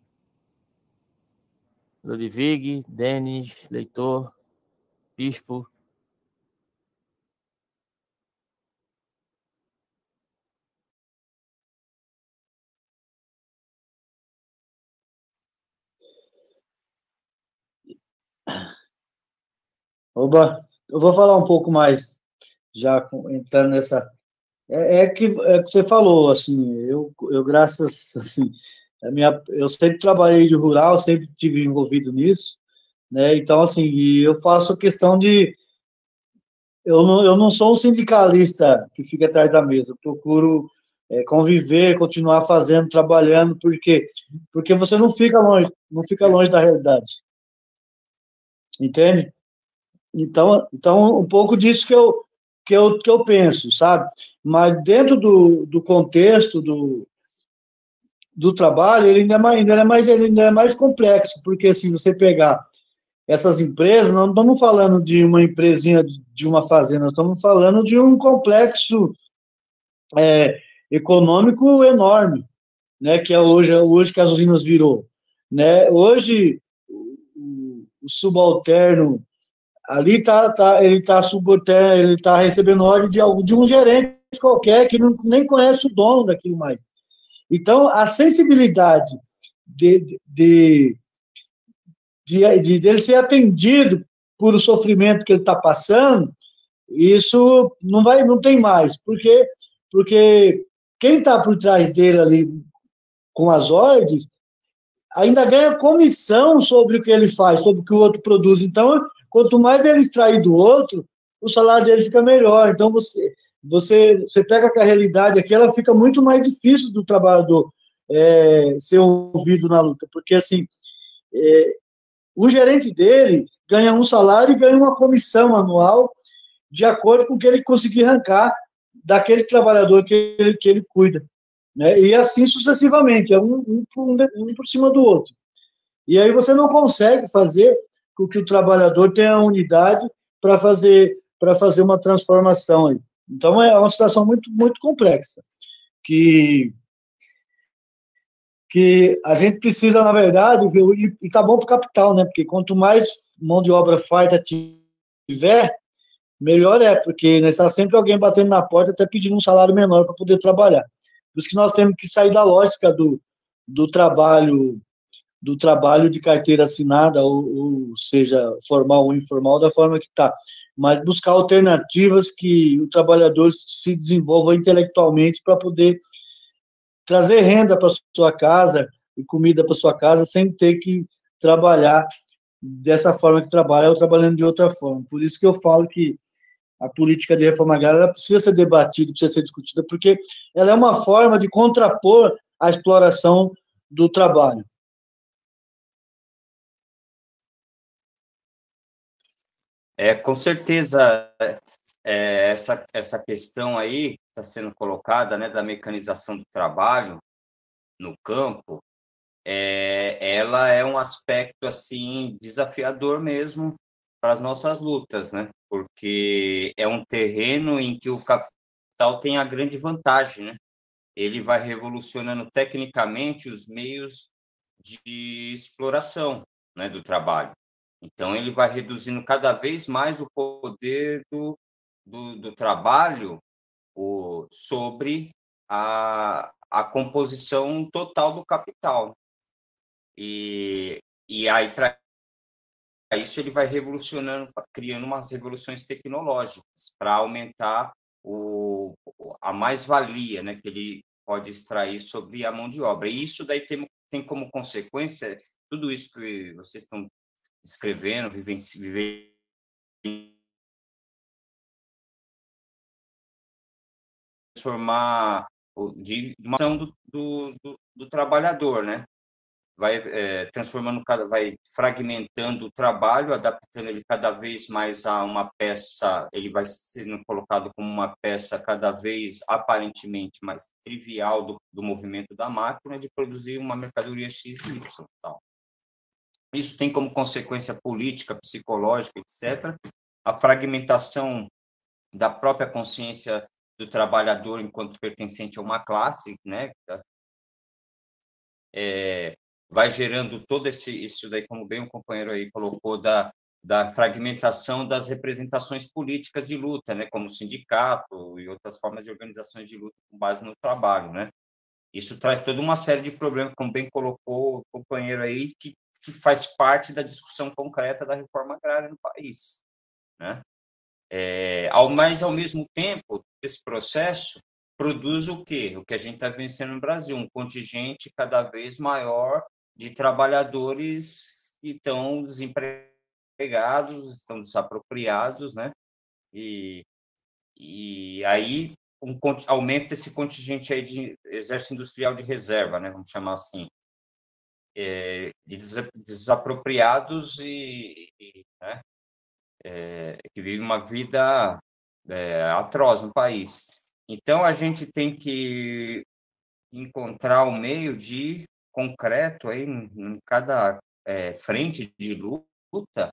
Ludwig, Denis, Leitor, Bispo. Oba, eu vou falar um pouco mais, já entrando nessa. É, é, que, é que você falou, assim, eu, eu graças, assim, a minha, eu sempre trabalhei de rural, sempre tive envolvido nisso, né, então, assim, eu faço questão de, eu não, eu não sou um sindicalista que fica atrás da mesa, eu procuro é, conviver, continuar fazendo, trabalhando, porque porque você não fica longe, não fica longe da realidade, entende? Então, então um pouco disso que eu, que eu, que eu penso, sabe? Mas dentro do, do contexto do, do trabalho, ele ainda é mais, ainda é mais, ele ainda é mais complexo, porque assim, você pegar essas empresas, não estamos falando de uma empresinha de uma fazenda, estamos falando de um complexo é, econômico enorme, né, que é hoje, hoje que as usinas virou. Né? Hoje, o, o subalterno ali tá, tá, ele está subalterno, ele está recebendo ordem de, de um gerente qualquer que não, nem conhece o dono daquilo mais. Então, a sensibilidade de, de, de, de dele ser atendido por o sofrimento que ele está passando, isso não vai, não tem mais, porque porque quem está por trás dele ali com as ordens ainda ganha comissão sobre o que ele faz, sobre o que o outro produz. Então, Quanto mais ele extrair do outro, o salário dele fica melhor. Então, você, você, você pega que a realidade aqui, ela fica muito mais difícil do trabalhador é, ser ouvido na luta, porque, assim, é, o gerente dele ganha um salário e ganha uma comissão anual de acordo com o que ele conseguir arrancar daquele trabalhador que ele, que ele cuida. Né? E assim sucessivamente, é um, um, um, um por cima do outro. E aí você não consegue fazer com que o trabalhador tenha unidade para fazer para fazer uma transformação aí. Então é uma situação muito muito complexa que que a gente precisa na verdade e, e tá bom para o capital, né? Porque quanto mais mão de obra farta tiver, melhor é, porque né, está sempre alguém batendo na porta até pedindo um salário menor para poder trabalhar. Por isso que nós temos que sair da lógica do, do trabalho do trabalho de carteira assinada, ou, ou seja, formal ou informal, da forma que está, mas buscar alternativas que o trabalhador se desenvolva intelectualmente para poder trazer renda para sua casa e comida para sua casa sem ter que trabalhar dessa forma que trabalha ou trabalhando de outra forma. Por isso que eu falo que a política de reforma agrária precisa ser debatida, precisa ser discutida, porque ela é uma forma de contrapor a exploração do trabalho. É, com certeza, é, essa, essa questão aí está sendo colocada, né, da mecanização do trabalho no campo, é, ela é um aspecto, assim, desafiador mesmo para as nossas lutas, né, porque é um terreno em que o capital tem a grande vantagem, né, ele vai revolucionando tecnicamente os meios de exploração né, do trabalho. Então, ele vai reduzindo cada vez mais o poder do, do, do trabalho o, sobre a, a composição total do capital. E, e aí, para isso, ele vai revolucionando, criando umas revoluções tecnológicas para aumentar o, a mais-valia né, que ele pode extrair sobre a mão de obra. E isso daí tem, tem como consequência tudo isso que vocês estão escrevendo, vivendo, transformar de uma ação do, do, do, do trabalhador, né? Vai é, transformando, vai fragmentando o trabalho, adaptando ele cada vez mais a uma peça, ele vai sendo colocado como uma peça cada vez aparentemente mais trivial do, do movimento da máquina de produzir uma mercadoria X, Y, tal. Isso tem como consequência política, psicológica, etc., a fragmentação da própria consciência do trabalhador enquanto pertencente a uma classe, né? É, vai gerando todo esse isso daí, como bem o companheiro aí colocou, da, da fragmentação das representações políticas de luta, né? Como sindicato e outras formas de organizações de luta com base no trabalho, né? Isso traz toda uma série de problemas, como bem colocou o companheiro aí, que que faz parte da discussão concreta da reforma agrária no país. Né? É, ao, mas, ao mesmo tempo, esse processo produz o quê? O que a gente está vencendo no Brasil, um contingente cada vez maior de trabalhadores que estão desempregados, estão desapropriados, né? E, e aí um, aumenta esse contingente aí de exército industrial de reserva, né? Vamos chamar assim é, de desapropriados e, e né, é, que vivem uma vida é, atroz no país. Então, a gente tem que encontrar o um meio de concreto aí em cada é, frente de luta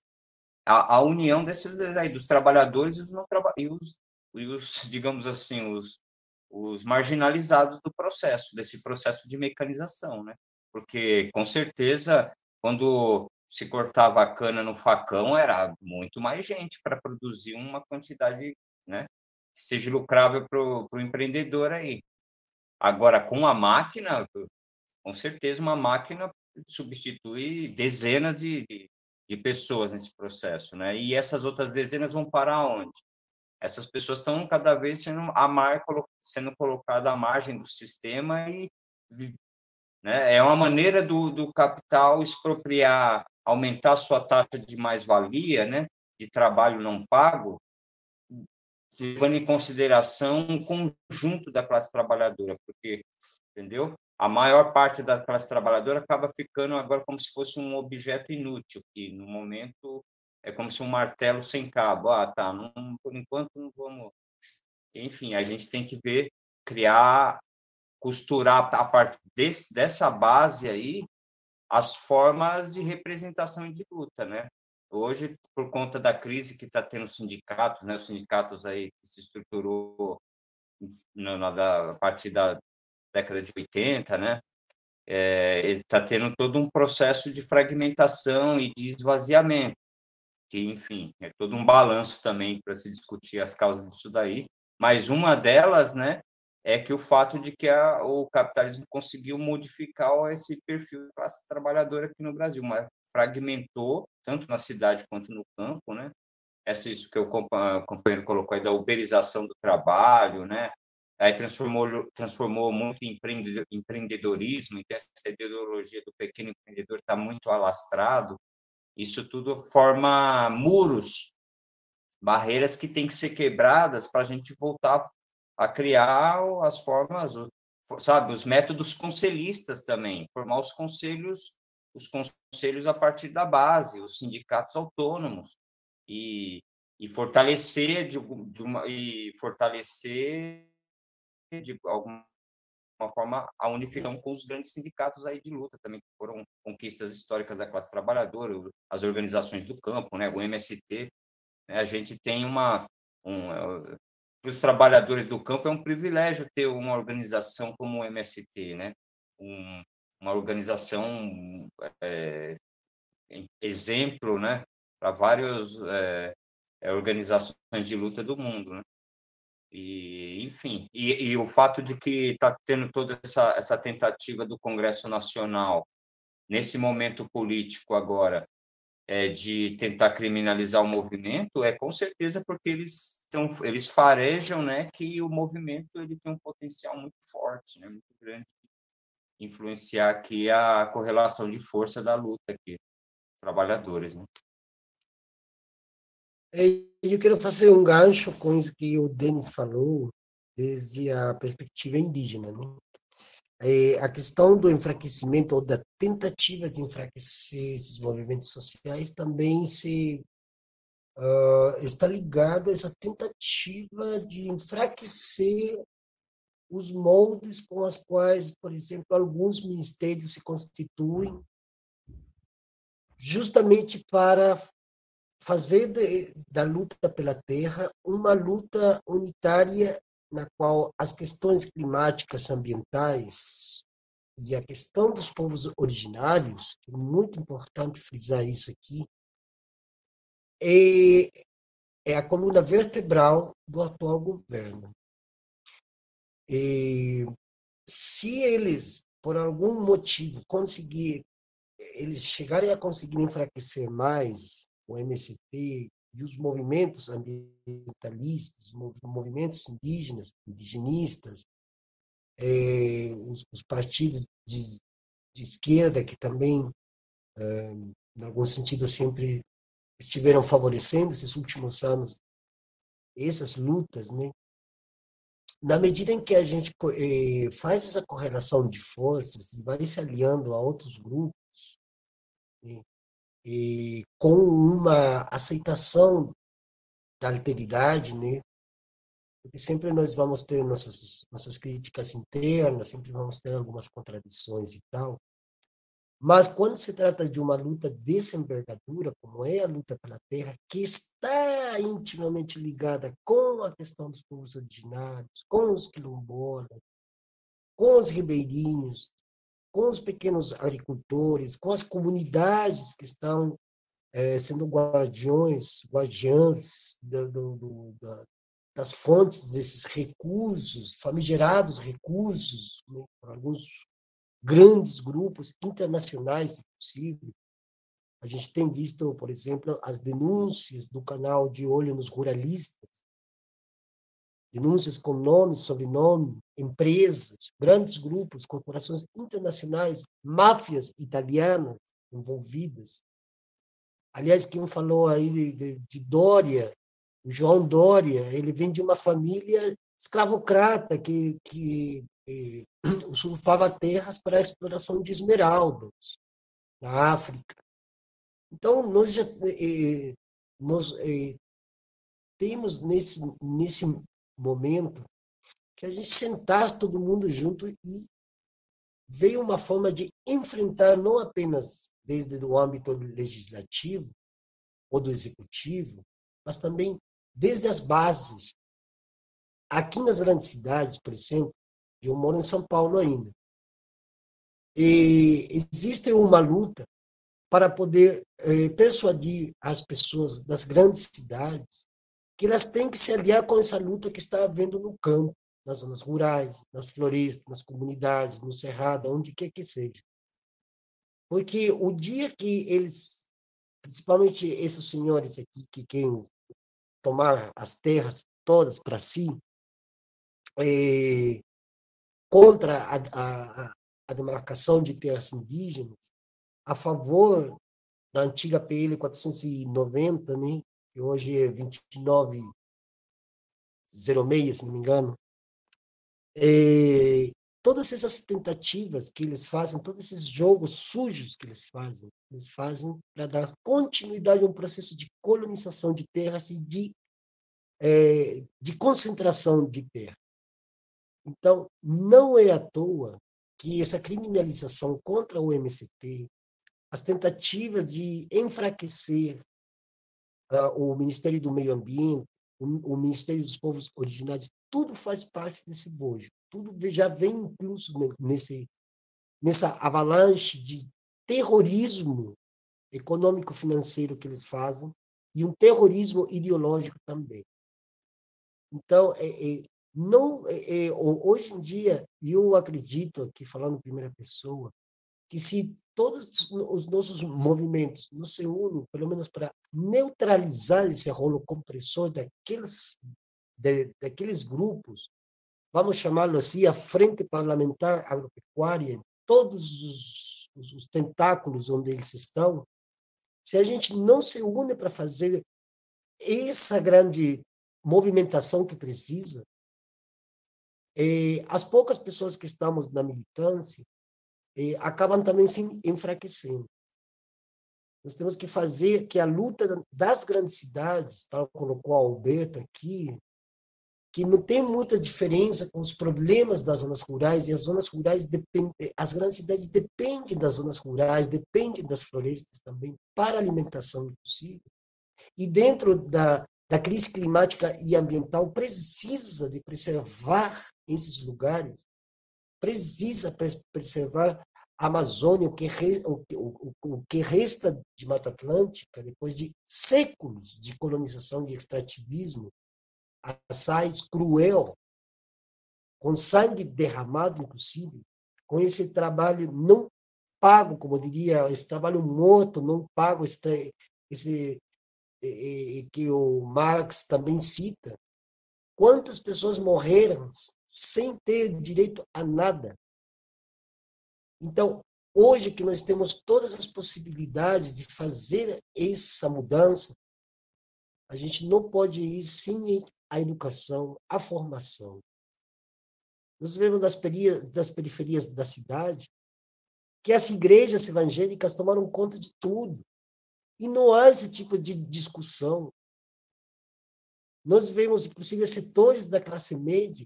a, a união desses aí, dos trabalhadores e os, não traba e os, e os digamos assim os, os marginalizados do processo desse processo de mecanização né porque com certeza quando se cortava a cana no facão era muito mais gente para produzir uma quantidade, né, que seja lucrável para o empreendedor aí. Agora com a máquina, com certeza uma máquina substitui dezenas de, de, de pessoas nesse processo, né? E essas outras dezenas vão parar onde? Essas pessoas estão cada vez sendo a mar, sendo colocadas à margem do sistema e né? É uma maneira do, do capital expropriar, aumentar sua taxa de mais-valia, né? de trabalho não pago, levando em consideração um conjunto da classe trabalhadora, porque, entendeu? A maior parte da classe trabalhadora acaba ficando agora como se fosse um objeto inútil, que no momento é como se um martelo sem cabo. Ah, tá, não, por enquanto não vamos. Enfim, a gente tem que ver, criar costurar a partir desse, dessa base aí as formas de representação e de luta, né? Hoje, por conta da crise que está tendo os sindicatos, né? Os sindicatos aí que se estruturou na, na a partir da década de 80, né? É, está tendo todo um processo de fragmentação e de esvaziamento, que, enfim, é todo um balanço também para se discutir as causas disso daí. Mas uma delas, né, é que o fato de que a, o capitalismo conseguiu modificar esse perfil da classe trabalhadora aqui no Brasil, mas fragmentou tanto na cidade quanto no campo, né? Essa isso que o companheiro colocou aí da uberização do trabalho, né? Aí transformou transformou muito em empreendedorismo, então essa ideologia do pequeno empreendedor está muito alastrado. Isso tudo forma muros, barreiras que têm que ser quebradas para a gente voltar a criar as formas, sabe, os métodos conselhistas também, formar os conselhos, os conselhos a partir da base, os sindicatos autônomos e, e fortalecer de, de uma e fortalecer de alguma forma a unificação com os grandes sindicatos aí de luta também que foram conquistas históricas da classe trabalhadora, as organizações do campo, né, o MST, né, a gente tem uma um, os trabalhadores do campo é um privilégio ter uma organização como o MST, né? Um, uma organização é, exemplo, né? Para várias é, é, organizações de luta do mundo, né? E, enfim, e, e o fato de que está tendo toda essa, essa tentativa do Congresso Nacional nesse momento político agora é, de tentar criminalizar o movimento é com certeza porque eles estão eles farejam né que o movimento ele tem um potencial muito forte né muito grande influenciar aqui a correlação de força da luta aqui trabalhadores né? eu quero fazer um gancho com isso que o Denis falou desde a perspectiva indígena né? É, a questão do enfraquecimento ou da tentativa de enfraquecer esses movimentos sociais também se uh, está ligada a essa tentativa de enfraquecer os moldes com os quais, por exemplo, alguns ministérios se constituem justamente para fazer de, da luta pela terra uma luta unitária na qual as questões climáticas ambientais e a questão dos povos originários, é muito importante frisar isso aqui, é, é a coluna vertebral do atual governo. E se eles, por algum motivo, conseguir, eles chegarem a conseguir enfraquecer mais o MST e os movimentos ambientalistas, movimentos indígenas, indigenistas, é, os, os, partidos de, de, esquerda que também, é, em algum sentido, sempre estiveram favorecendo esses últimos anos essas lutas, né? Na medida em que a gente é, faz essa correlação de forças e vai se aliando a outros grupos, né? E com uma aceitação da alteridade, né? Porque sempre nós vamos ter nossas nossas críticas internas, sempre vamos ter algumas contradições e tal. Mas quando se trata de uma luta dessa envergadura, como é a luta pela terra, que está intimamente ligada com a questão dos povos originários, com os quilombolas, com os ribeirinhos, com os pequenos agricultores, com as comunidades que estão é, sendo guardiões, guardiãs do, do, da, das fontes desses recursos, famigerados recursos, né, alguns grandes grupos internacionais, se possível. A gente tem visto, por exemplo, as denúncias do canal de olho nos ruralistas, denúncias com nome, sobrenome, empresas, grandes grupos, corporações internacionais, máfias italianas envolvidas. Aliás, quem falou aí de, de, de Dória, o João Dória, ele vem de uma família escravocrata que, que, usurpava terras para a exploração de esmeraldas na África. Então, nós já eh, nós, eh, temos nesse, nesse momento que a gente sentar todo mundo junto e ver uma forma de enfrentar não apenas desde o âmbito legislativo ou do executivo, mas também desde as bases. Aqui nas grandes cidades, por exemplo, eu moro em São Paulo ainda, e existe uma luta para poder eh, persuadir as pessoas das grandes cidades que elas têm que se aliar com essa luta que está havendo no campo, nas zonas rurais, nas florestas, nas comunidades, no cerrado, onde quer que seja. Porque o dia que eles, principalmente esses senhores aqui que querem tomar as terras todas para si, é, contra a, a, a demarcação de terras indígenas, a favor da antiga PL 490, né, que hoje é 2906, se não me engano, é, todas essas tentativas que eles fazem, todos esses jogos sujos que eles fazem, eles fazem para dar continuidade a um processo de colonização de terras e de, é, de concentração de terra. Então, não é à toa que essa criminalização contra o MCT, as tentativas de enfraquecer o Ministério do Meio Ambiente, o, Ministério dos Povos Originários, tudo faz parte desse bojo. Tudo já vem incluso nesse, nessa avalanche de terrorismo econômico-financeiro que eles fazem e um terrorismo ideológico também. Então, é, é, não, é, é hoje em dia, eu acredito, aqui falando em primeira pessoa, que se todos os nossos movimentos não se unem, pelo menos para neutralizar esse rolo compressor daqueles, de, daqueles grupos, vamos chamá-lo assim, a Frente Parlamentar Agropecuária, todos os, os, os tentáculos onde eles estão, se a gente não se une para fazer essa grande movimentação que precisa, eh, as poucas pessoas que estamos na militância eh, acabam também se enfraquecendo. Nós temos que fazer que a luta das grandes cidades, tal colocou Alberto aqui, que não tem muita diferença com os problemas das zonas rurais, e as zonas rurais dependem, as grandes cidades dependem das zonas rurais, dependem das florestas também para a alimentação possível. E dentro da, da crise climática e ambiental, precisa de preservar esses lugares, precisa preservar a Amazônia, o que, re, o, o, o que resta de Mata Atlântica, depois de séculos de colonização e extrativismo, assaz cruel, com sangue derramado, inclusive, com esse trabalho não pago, como diria, esse trabalho morto, não pago, esse, esse que o Marx também cita. Quantas pessoas morreram sem ter direito a nada? Então, hoje que nós temos todas as possibilidades de fazer essa mudança, a gente não pode ir sem a educação, a formação. Nós vemos das, das periferias da cidade que as igrejas evangélicas tomaram conta de tudo. E não há esse tipo de discussão. Nós vemos, inclusive, setores da classe média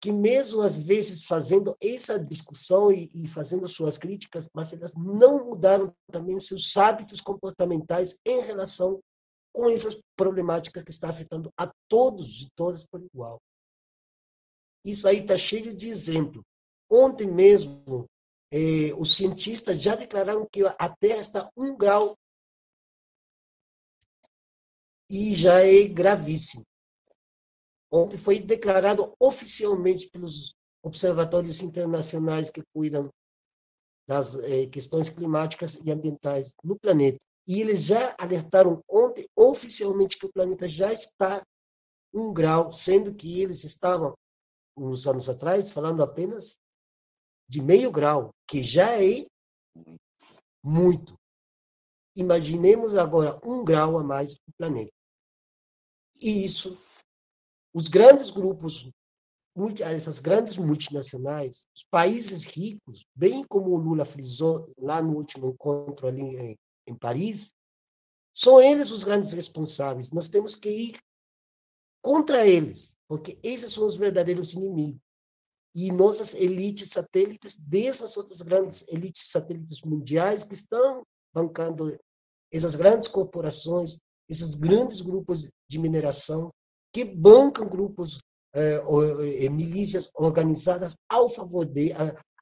que, mesmo às vezes, fazendo essa discussão e, e fazendo suas críticas, mas elas não mudaram também seus hábitos comportamentais em relação com essas problemáticas que está afetando a todos e todas por igual. Isso aí está cheio de exemplo. Ontem mesmo, eh, os cientistas já declararam que a Terra está um grau e já é gravíssimo. Ontem foi declarado oficialmente pelos observatórios internacionais que cuidam das eh, questões climáticas e ambientais no planeta e eles já alertaram ontem oficialmente que o planeta já está um grau, sendo que eles estavam, uns anos atrás, falando apenas de meio grau, que já é muito. Imaginemos agora um grau a mais do planeta. E isso, os grandes grupos, essas grandes multinacionais, os países ricos, bem como o Lula frisou lá no último encontro ali em Paris, são eles os grandes responsáveis. Nós temos que ir contra eles, porque esses são os verdadeiros inimigos. E nossas elites satélites, dessas outras grandes elites satélites mundiais que estão bancando essas grandes corporações, esses grandes grupos de mineração, que bancam grupos, eh, eh, milícias organizadas ao favor de,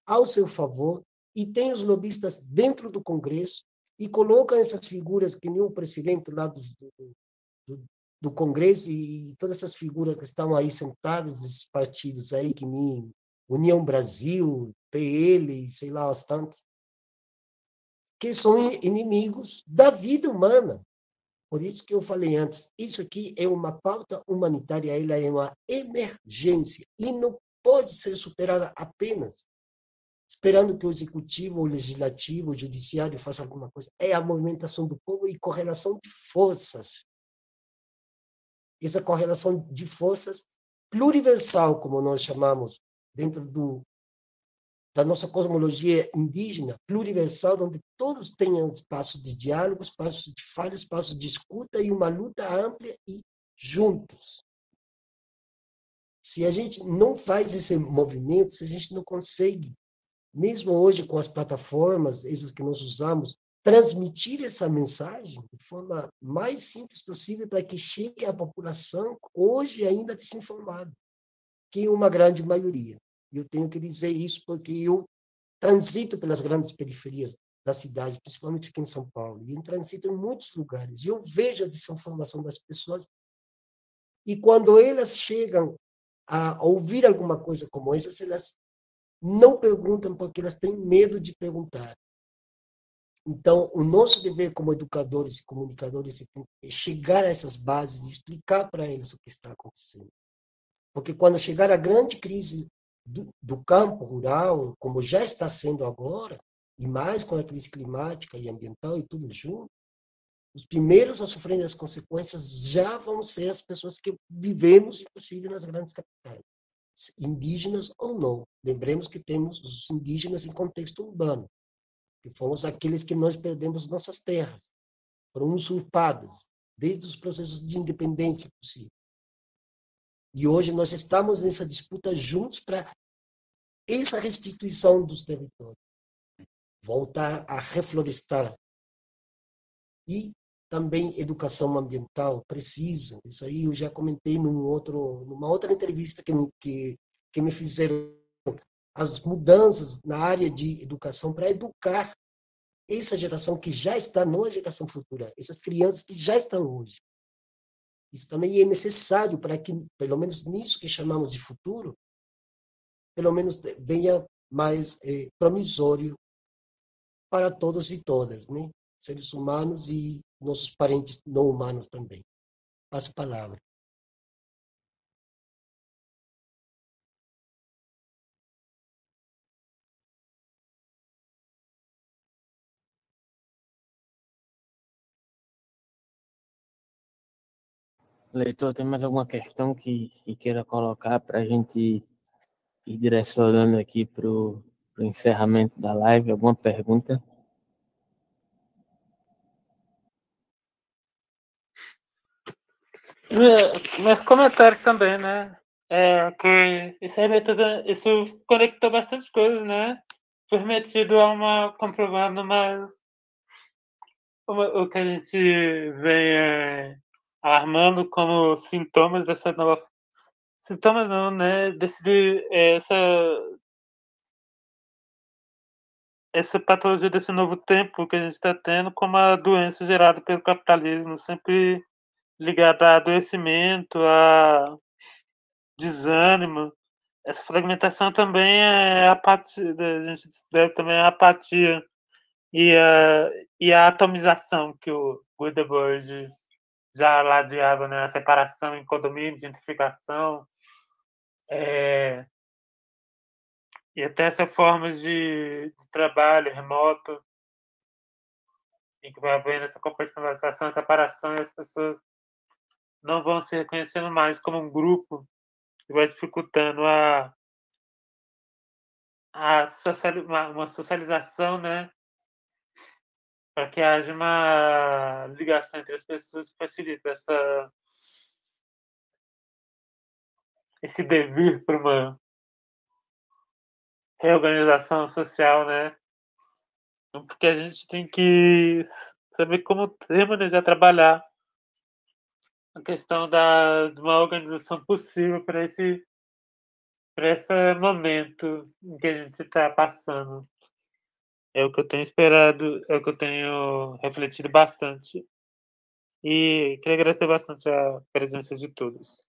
ao seu favor, e tem os lobistas dentro do Congresso, e colocam essas figuras que nem o presidente lá do, do, do Congresso e todas essas figuras que estão aí sentadas, esses partidos aí, que nem União Brasil, PL, sei lá, os tantos, que são inimigos da vida humana. Por isso que eu falei antes, isso aqui é uma pauta humanitária, ela é uma emergência e não pode ser superada apenas esperando que o executivo, o legislativo, o judiciário faça alguma coisa. É a movimentação do povo e correlação de forças. Essa correlação de forças pluriversal, como nós chamamos, dentro do, da nossa cosmologia indígena, pluriversal, onde todos tenham espaço de diálogo, espaço de fala, espaço de escuta e uma luta ampla e juntos. Se a gente não faz esse movimento, se a gente não consegue mesmo hoje com as plataformas, essas que nós usamos, transmitir essa mensagem de forma mais simples possível para que chegue à população hoje ainda desinformada, que é uma grande maioria. Eu tenho que dizer isso porque eu transito pelas grandes periferias da cidade, principalmente aqui em São Paulo, e transito em muitos lugares, e eu vejo a desinformação das pessoas, e quando elas chegam a ouvir alguma coisa como essa, elas não perguntam porque elas têm medo de perguntar. Então, o nosso dever como educadores e comunicadores é chegar a essas bases e explicar para eles o que está acontecendo. Porque quando chegar a grande crise do, do campo rural, como já está sendo agora, e mais com a crise climática e ambiental e tudo junto, os primeiros a sofrer as consequências já vão ser as pessoas que vivemos, inclusive, nas grandes capitais, indígenas ou não. Lembremos que temos os indígenas em contexto urbano que fomos aqueles que nós perdemos nossas terras, foram usurpadas, desde os processos de independência possível. E hoje nós estamos nessa disputa juntos para essa restituição dos territórios, voltar a reflorestar. E também educação ambiental precisa. Isso aí eu já comentei num outro, numa outra entrevista que me, que, que me fizeram as mudanças na área de educação para educar essa geração que já está, não a geração futura, essas crianças que já estão hoje. Isso também é necessário para que, pelo menos nisso que chamamos de futuro, pelo menos venha mais é, promissório para todos e todas, né? seres humanos e nossos parentes não humanos também. Passo a palavra. Leitor, tem mais alguma questão que, que queira colocar para a gente ir direcionando aqui para o encerramento da live? Alguma pergunta? Mas comentário também, né? É que esse método, isso conectou bastante coisas, né? Foi metido a uma comprovando mais o que a gente vem é, armando como sintomas dessa nova sintomas não, né? Desse essa essa patologia desse novo tempo que a gente está tendo como a doença gerada pelo capitalismo, sempre ligada a adoecimento, a desânimo. Essa fragmentação também é apatia, a gente deve também a apatia e a, e a atomização que o Gutenberg já ladeava né, a separação em condomínio, gentrificação, é, e até essas formas de, de, trabalho remoto, em que vai havendo essa compartimentalização, separação, e as pessoas não vão se reconhecendo mais como um grupo, que vai dificultando a, a social, uma, uma socialização, né? Para que haja uma ligação entre as pessoas que facilita essa esse devir para uma reorganização social, né? Porque a gente tem que saber como remanejar trabalhar a questão da, de uma organização possível para esse para esse momento em que a gente está passando. É o que eu tenho esperado, é o que eu tenho refletido bastante. E queria agradecer bastante a presença de todos.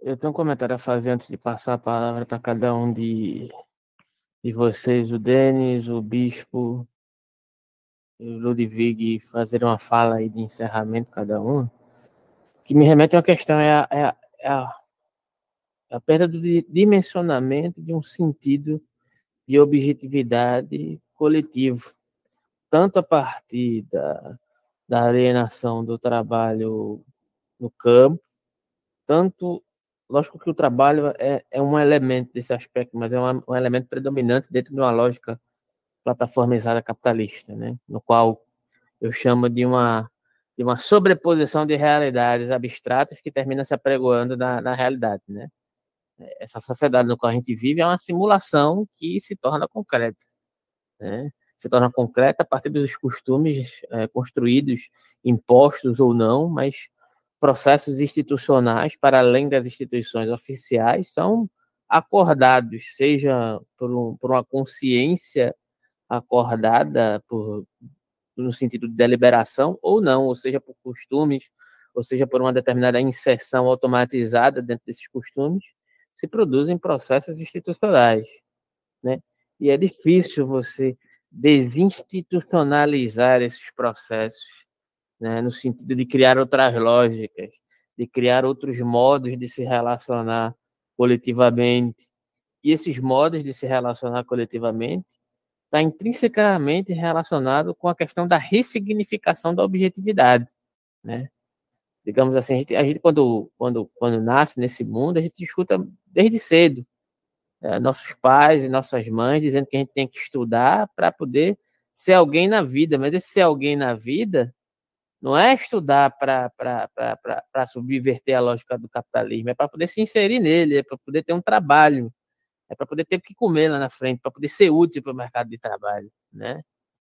Eu tenho um comentário a fazer antes de passar a palavra para cada um de, de vocês, o Denis, o Bispo, o Ludwig, fazer uma fala aí de encerramento, cada um. que me remete a uma questão, é a, é a, é a, é a perda do dimensionamento de um sentido de objetividade coletivo, tanto a partir da, da alienação do trabalho no campo, tanto, lógico que o trabalho é, é um elemento desse aspecto, mas é um, um elemento predominante dentro de uma lógica plataformizada capitalista, né? no qual eu chamo de uma, de uma sobreposição de realidades abstratas que termina se apregoando na, na realidade. Né? Essa sociedade no qual a gente vive é uma simulação que se torna concreta. Né? se torna concreta a partir dos costumes é, construídos, impostos ou não, mas processos institucionais, para além das instituições oficiais, são acordados, seja por, um, por uma consciência acordada, por, no sentido de deliberação, ou não, ou seja, por costumes, ou seja, por uma determinada inserção automatizada dentro desses costumes, se produzem processos institucionais, né? E é difícil você desinstitucionalizar esses processos, né, no sentido de criar outras lógicas, de criar outros modos de se relacionar coletivamente. E esses modos de se relacionar coletivamente está intrinsecamente relacionado com a questão da ressignificação da objetividade, né? Digamos assim, a gente, a gente quando, quando, quando nasce nesse mundo, a gente escuta desde cedo é, nossos pais e nossas mães dizendo que a gente tem que estudar para poder ser alguém na vida, mas esse ser alguém na vida não é estudar para subverter a lógica do capitalismo, é para poder se inserir nele, é para poder ter um trabalho, é para poder ter o que comer lá na frente, para poder ser útil para o mercado de trabalho, né?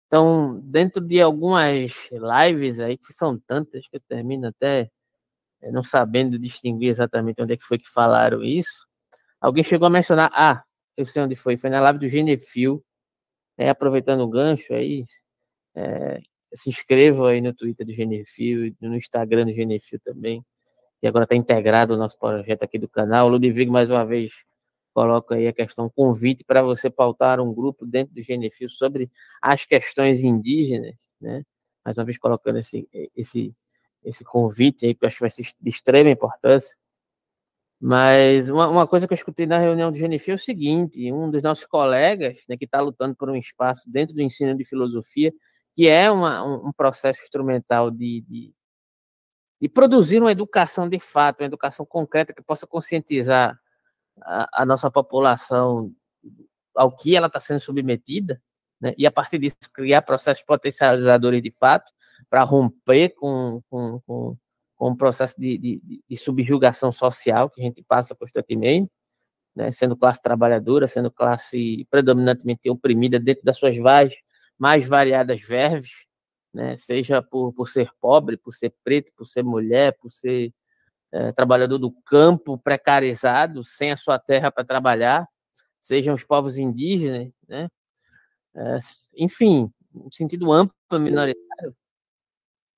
Então, dentro de algumas lives aí, que são tantas que eu termino até eh, não sabendo distinguir exatamente onde é que foi que falaram isso, Alguém chegou a mencionar, ah, eu sei onde foi, foi na live do Genefil, é, aproveitando o gancho aí, é, se inscreva aí no Twitter do Genefil, no Instagram do Genefil também, que agora está integrado o nosso projeto aqui do canal. O Ludwig, mais uma vez, coloca aí a questão convite para você pautar um grupo dentro do Genefil sobre as questões indígenas, né? Mais uma vez colocando esse, esse, esse convite aí, que eu acho que vai ser de extrema importância. Mas uma, uma, coisa que eu escutei na reunião do Genifil é o seguinte: um dos nossos colegas, né, que está lutando por um espaço dentro do ensino de filosofia, que é uma, um, um, processo instrumental de, de, de, produzir uma educação de fato, uma educação concreta que possa conscientizar a, a nossa população ao que ela está sendo submetida, né, e a partir disso criar processos potencializadores de fato para romper com, com, com com um processo de, de, de, subjugação social que a gente passa constantemente, né, sendo classe trabalhadora, sendo classe predominantemente oprimida dentro das suas mais, mais variadas verves, né, seja por, por ser pobre, por ser preto, por ser mulher, por ser é, trabalhador do campo precarizado, sem a sua terra para trabalhar, sejam os povos indígenas, né, é, enfim, no sentido amplo minoritário,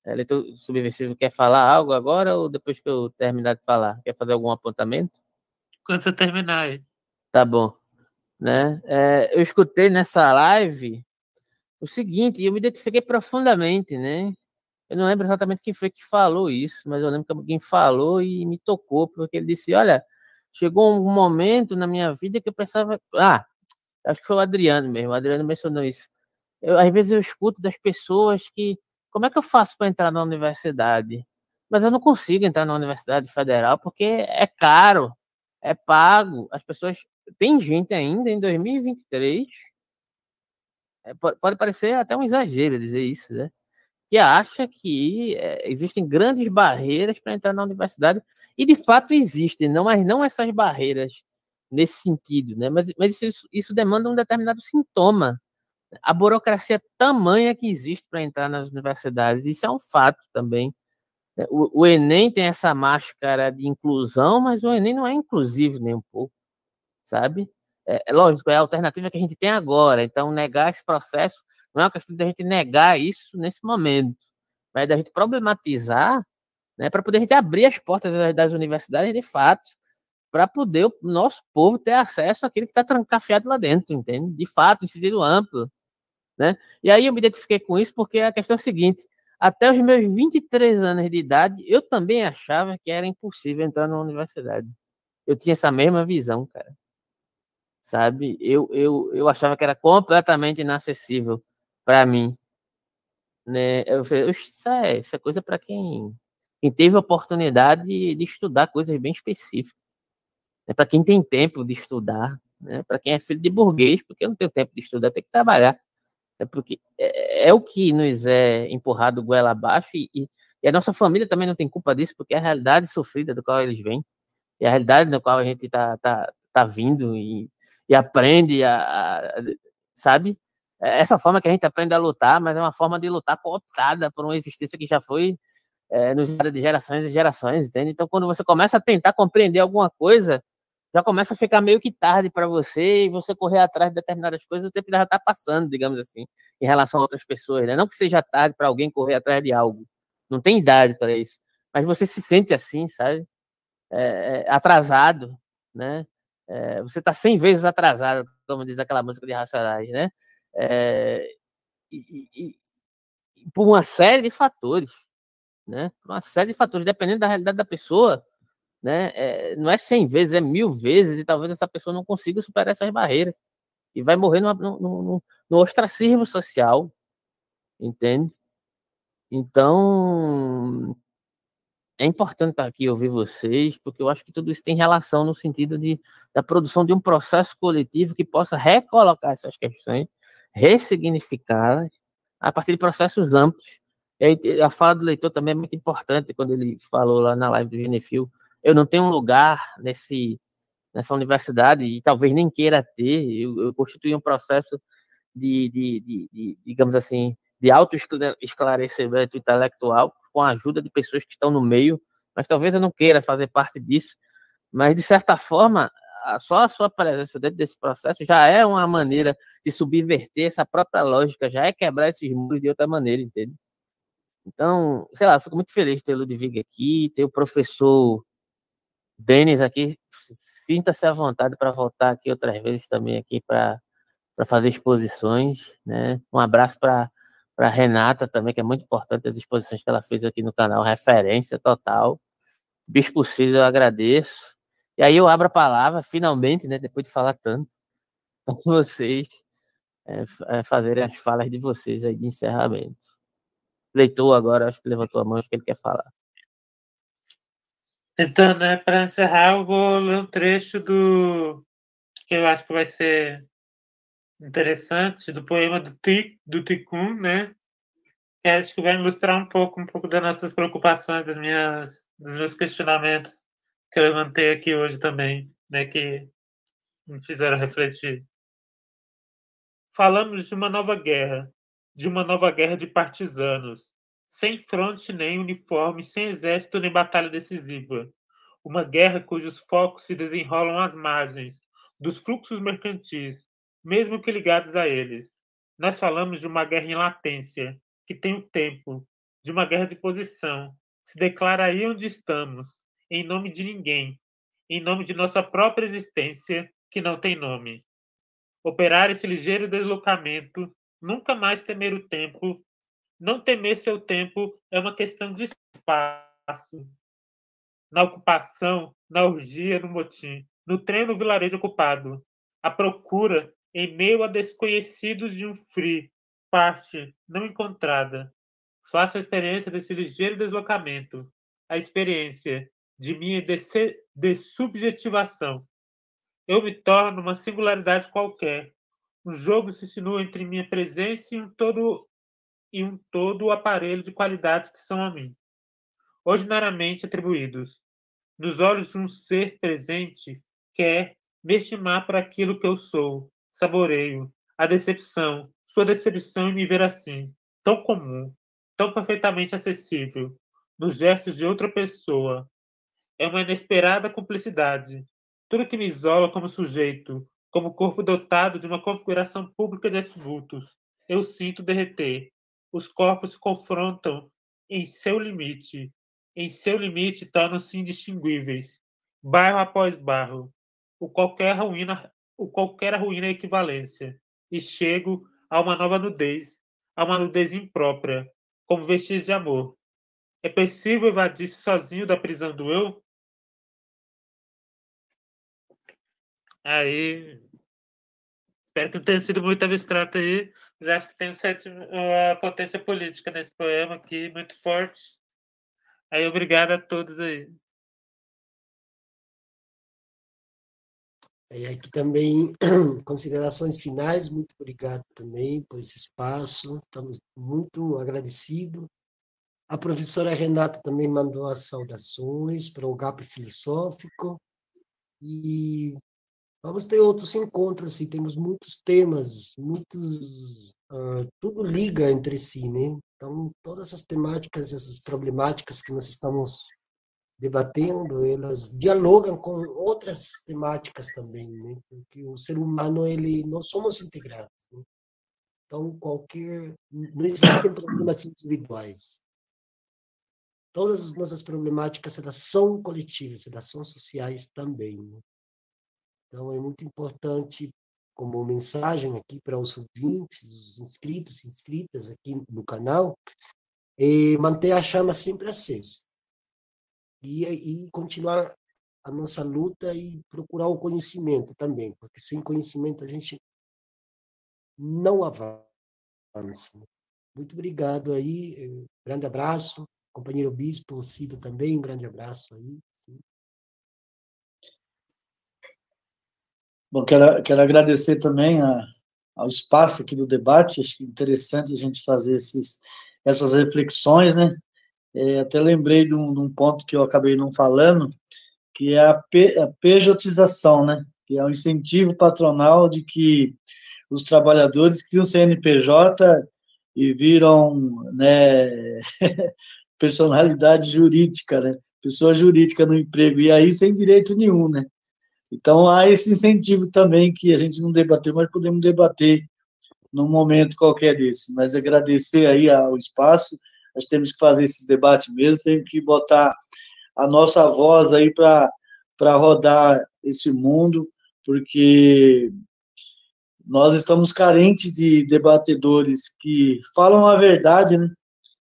é, leitor subversivo quer falar algo agora ou depois que eu terminar de falar? Quer fazer algum apontamento? Quando você terminar aí. Tá bom. Né? É, eu escutei nessa live o seguinte, e eu me identifiquei profundamente, né? Eu não lembro exatamente quem foi que falou isso, mas eu lembro que alguém falou e me tocou, porque ele disse: Olha, chegou um momento na minha vida que eu pensava. Ah, acho que foi o Adriano mesmo, o Adriano mencionou isso. Eu, às vezes eu escuto das pessoas que como é que eu faço para entrar na universidade? Mas eu não consigo entrar na universidade federal porque é caro, é pago. As pessoas. Tem gente ainda em 2023. É, pode parecer até um exagero dizer isso, né? Que acha que é, existem grandes barreiras para entrar na universidade. E de fato existem, não, mas não essas barreiras nesse sentido, né? Mas, mas isso, isso demanda um determinado sintoma a burocracia tamanha que existe para entrar nas universidades. Isso é um fato também. É, o, o, Enem tem essa máscara de inclusão, mas o Enem não é inclusivo nem um pouco, sabe? É, é lógico, é a alternativa que a gente tem agora. Então, negar esse processo não é uma questão da gente negar isso nesse momento, mas da gente problematizar, né, para poder a gente abrir as portas das, das universidades de fato, para poder o nosso povo ter acesso àquilo que está trancafiado lá dentro, entende? De fato, em sentido amplo. Né? E aí eu me identifiquei com isso porque a questão é a seguinte: até os meus 23 anos de idade, eu também achava que era impossível entrar na universidade. Eu tinha essa mesma visão, cara. Sabe? Eu, eu, eu achava que era completamente inacessível para mim. Né? Eu falei, isso é, isso é coisa para quem, quem teve a oportunidade de, estudar coisas bem específicas. É para quem tem tempo de estudar, né? para quem é filho de burguês, porque eu não tenho tempo de estudar, tem que trabalhar. É porque é, é, o que nos é empurrado goela abaixo e, e, a nossa família também não tem culpa disso, porque é a realidade sofrida do qual eles vêm, é a realidade na qual a gente está tá, tá vindo e, e aprende a, a, sabe? é essa forma que a gente aprende a lutar, mas é uma forma de lutar cooptada por uma existência que já foi é, nos de gerações e gerações, entende? Então, quando você começa a tentar compreender alguma coisa, já começa a ficar meio que tarde para você e você correr atrás de determinadas coisas, o tempo já está passando, digamos assim, em relação a outras pessoas, né? Não que seja tarde para alguém correr atrás de algo, não tem idade para isso, mas você se sente assim, sabe? É, é, atrasado, né? É, você está 100 vezes atrasado, como diz aquela música de Racionais, né? É, e, e, por uma série de fatores, né? Por uma série de fatores, dependendo da realidade da pessoa, né? É, não é 100 vezes, é mil vezes, e talvez essa pessoa não consiga superar essas barreiras e vai morrer no, no, no, no ostracismo social, entende? Então, é importante estar aqui ouvir vocês, porque eu acho que tudo isso tem relação no sentido de, da produção de um processo coletivo que possa recolocar essas questões, ressignificá-las a partir de processos amplos. E a fala do leitor também é muito importante, quando ele falou lá na live do Genefil, eu não tenho um lugar nesse, nessa universidade, e talvez nem queira ter, eu, eu constituí um processo de, de, de, de digamos assim, de autoesclarecimento intelectual, com a ajuda de pessoas que estão no meio, mas talvez eu não queira fazer parte disso, mas de certa forma, só a sua presença dentro desse processo já é uma maneira de subverter essa própria lógica, já é quebrar esses muros de outra maneira, entende? Então, sei lá, fico muito feliz de ter o Ludwig aqui, ter o professor Denis aqui, sinta-se à vontade para voltar aqui outras vezes também aqui para fazer exposições, né? Um abraço para para Renata também, que é muito importante as exposições que ela fez aqui no canal, referência total. Bispo Cid, eu agradeço. E aí eu abro a palavra, finalmente, né, depois de falar tanto, para vocês é, é, fazerem as falas de vocês aí de encerramento. Leitor agora, acho que levantou a mão, acho que ele quer falar. Então, né, para encerrar, eu vou ler um trecho do que eu acho que vai ser interessante do poema do, Tic, do né? Que acho que vai ilustrar um pouco, um pouco das nossas preocupações, das minhas, dos meus questionamentos que eu levantei aqui hoje também, né? Que me fizeram refletir. Falamos de uma nova guerra, de uma nova guerra de partisanos, sem fronte nem uniforme, sem exército nem batalha decisiva. Uma guerra cujos focos se desenrolam às margens dos fluxos mercantis, mesmo que ligados a eles. Nós falamos de uma guerra em latência, que tem o tempo, de uma guerra de posição, se declara aí onde estamos, em nome de ninguém, em nome de nossa própria existência, que não tem nome. Operar esse ligeiro deslocamento, nunca mais temer o tempo, não temer seu tempo é uma questão de espaço. Na ocupação, na orgia, no motim, no trem no vilarejo ocupado, a procura em meio a desconhecidos de um free, parte não encontrada. Faço a experiência desse ligeiro deslocamento, a experiência de minha dessubjetivação. Eu me torno uma singularidade qualquer. Um jogo se insinua entre minha presença e um todo e um todo o aparelho de qualidades que são a mim, ordinariamente atribuídos. Nos olhos de um ser presente, quer me estimar por aquilo que eu sou, saboreio a decepção, sua decepção em me ver assim, tão comum, tão perfeitamente acessível, nos gestos de outra pessoa. É uma inesperada cumplicidade. Tudo que me isola como sujeito, como corpo dotado de uma configuração pública de atributos, eu sinto derreter. Os corpos se confrontam em seu limite. Em seu limite tornam-se indistinguíveis, bairro após bairro. O qualquer ruína o qualquer ruína é equivalência, e chego a uma nova nudez, a uma nudez imprópria, como vestígio de amor. É possível evadir-se sozinho da prisão do eu? Aí, espero que não tenha sido muito abstrato aí, mas acho que tem uma potência política nesse poema aqui, muito forte. Aí, obrigado a todos aí. E aqui também, considerações finais, muito obrigado também por esse espaço, estamos muito agradecidos. A professora Renata também mandou as saudações para o GAP Filosófico, e Vamos ter outros encontros, assim, temos muitos temas, muitos, uh, tudo liga entre si, né? Então, todas essas temáticas, essas problemáticas que nós estamos debatendo, elas dialogam com outras temáticas também, né? Porque o ser humano, ele, nós somos integrados, né? Então, qualquer, não existem problemas individuais. Todas as nossas problemáticas, elas são coletivas, elas são sociais também, né? Então, é muito importante, como mensagem aqui para os ouvintes, os inscritos, inscritas aqui no canal, é manter a chama sempre acesa. E, e continuar a nossa luta e procurar o conhecimento também, porque sem conhecimento a gente não avança. Muito obrigado aí, eh, grande abraço, companheiro Bispo, Cido também, um grande abraço aí. Sim. Bom, quero, quero agradecer também a, ao espaço aqui do debate, acho que é interessante a gente fazer esses, essas reflexões, né? É, até lembrei de um, de um, ponto que eu acabei não falando, que é a, pe, a pejotização, né? Que é o incentivo patronal de que os trabalhadores criam CNPJ e viram né, personalidade jurídica, né? Pessoa jurídica no emprego, e aí sem direito nenhum, né? Então, há esse incentivo também que a gente não debateu, mas podemos debater num momento qualquer desse. Mas agradecer aí ao espaço, nós temos que fazer esse debate mesmo, temos que botar a nossa voz aí para rodar esse mundo, porque nós estamos carentes de debatedores que falam a verdade, né?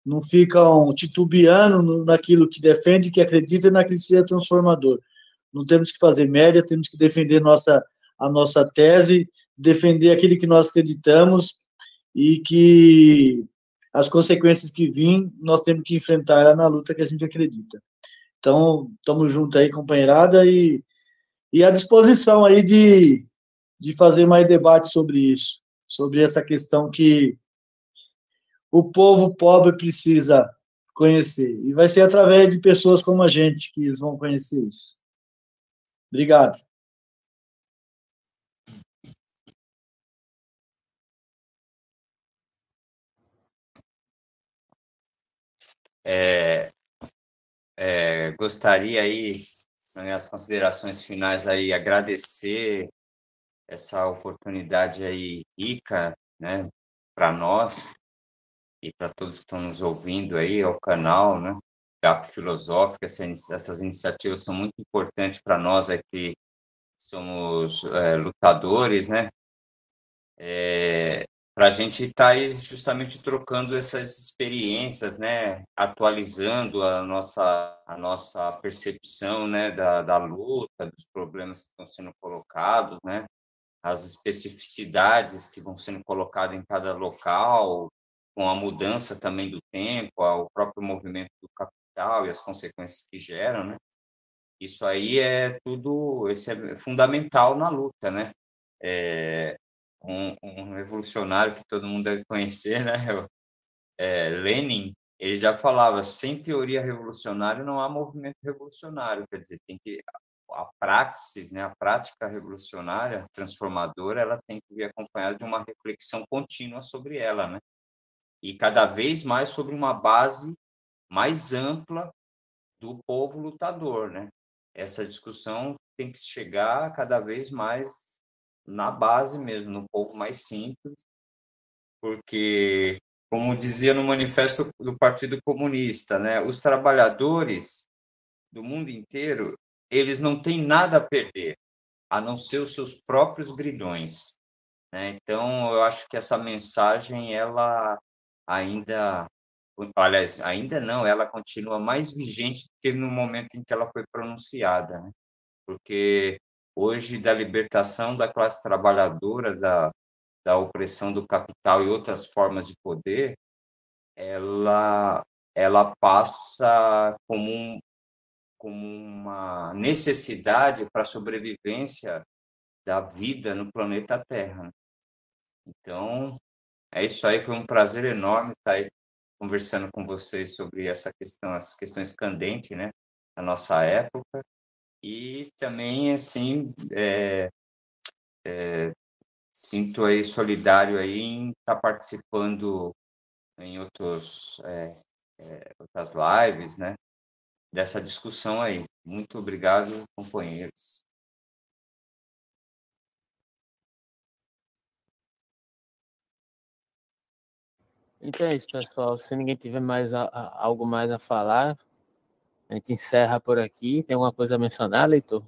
não ficam titubeando naquilo que defende, que acredita e naquilo que é transformador não temos que fazer média, temos que defender nossa, a nossa tese, defender aquilo que nós acreditamos e que as consequências que vêm, nós temos que enfrentar na luta que a gente acredita. Então, estamos juntos aí, companheirada, e, e à disposição aí de, de fazer mais debate sobre isso, sobre essa questão que o povo pobre precisa conhecer. E vai ser através de pessoas como a gente que eles vão conhecer isso. Obrigado. É, é, gostaria aí, nas considerações finais aí, agradecer essa oportunidade aí rica, né, para nós e para todos que estão nos ouvindo aí, ao canal, né, GAP Filosófica, essas iniciativas são muito importantes para nós aqui, somos é, lutadores, né? É, para a gente estar tá aí justamente trocando essas experiências, né? Atualizando a nossa, a nossa percepção, né? Da, da luta, dos problemas que estão sendo colocados, né? As especificidades que vão sendo colocadas em cada local, com a mudança também do tempo, o próprio movimento do capital e as consequências que geram, né? Isso aí é tudo, esse é fundamental na luta, né? É, um, um, revolucionário que todo mundo deve conhecer, né? É, Lenin, ele já falava, sem teoria revolucionária não há movimento revolucionário, quer dizer, tem que a praxis, né, a prática revolucionária, transformadora, ela tem que vir acompanhada de uma reflexão contínua sobre ela, né? E cada vez mais sobre uma base mais ampla do povo lutador, né? Essa discussão tem que chegar cada vez mais na base mesmo, no povo mais simples, porque, como dizia no manifesto do Partido Comunista, né, os trabalhadores do mundo inteiro, eles não têm nada a perder, a não ser os seus próprios grilhões. Né? Então, eu acho que essa mensagem, ela ainda aliás, ainda não, ela continua mais vigente do que no momento em que ela foi pronunciada, né? porque hoje da libertação da classe trabalhadora, da, da opressão do capital e outras formas de poder, ela, ela passa como, um, como uma necessidade para a sobrevivência da vida no planeta Terra. Né? Então, é isso aí, foi um prazer enorme estar aí conversando com vocês sobre essa questão, as questões candentes, né, da nossa época. E também, assim, é, é, sinto aí solidário aí em estar tá participando em outros, é, é, outras lives, né? Dessa discussão aí. Muito obrigado, companheiros. Então é isso, pessoal. Se ninguém tiver mais a, a, algo mais a falar, a gente encerra por aqui. Tem alguma coisa a mencionar, Leitor?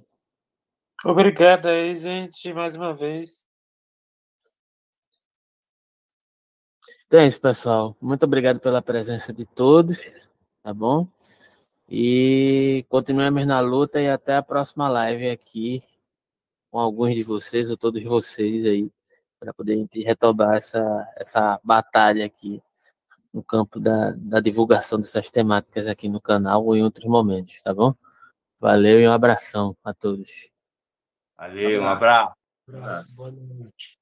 Obrigado aí, gente, mais uma vez. Então é isso, pessoal. Muito obrigado pela presença de todos, tá bom? E continuemos na luta e até a próxima live aqui com alguns de vocês ou todos vocês aí, para poder a gente retomar essa, essa batalha aqui no campo da, da divulgação dessas temáticas aqui no canal ou em outros momentos, tá bom? Valeu e um abração a todos. Valeu, um abraço. Um abraço. Boa noite.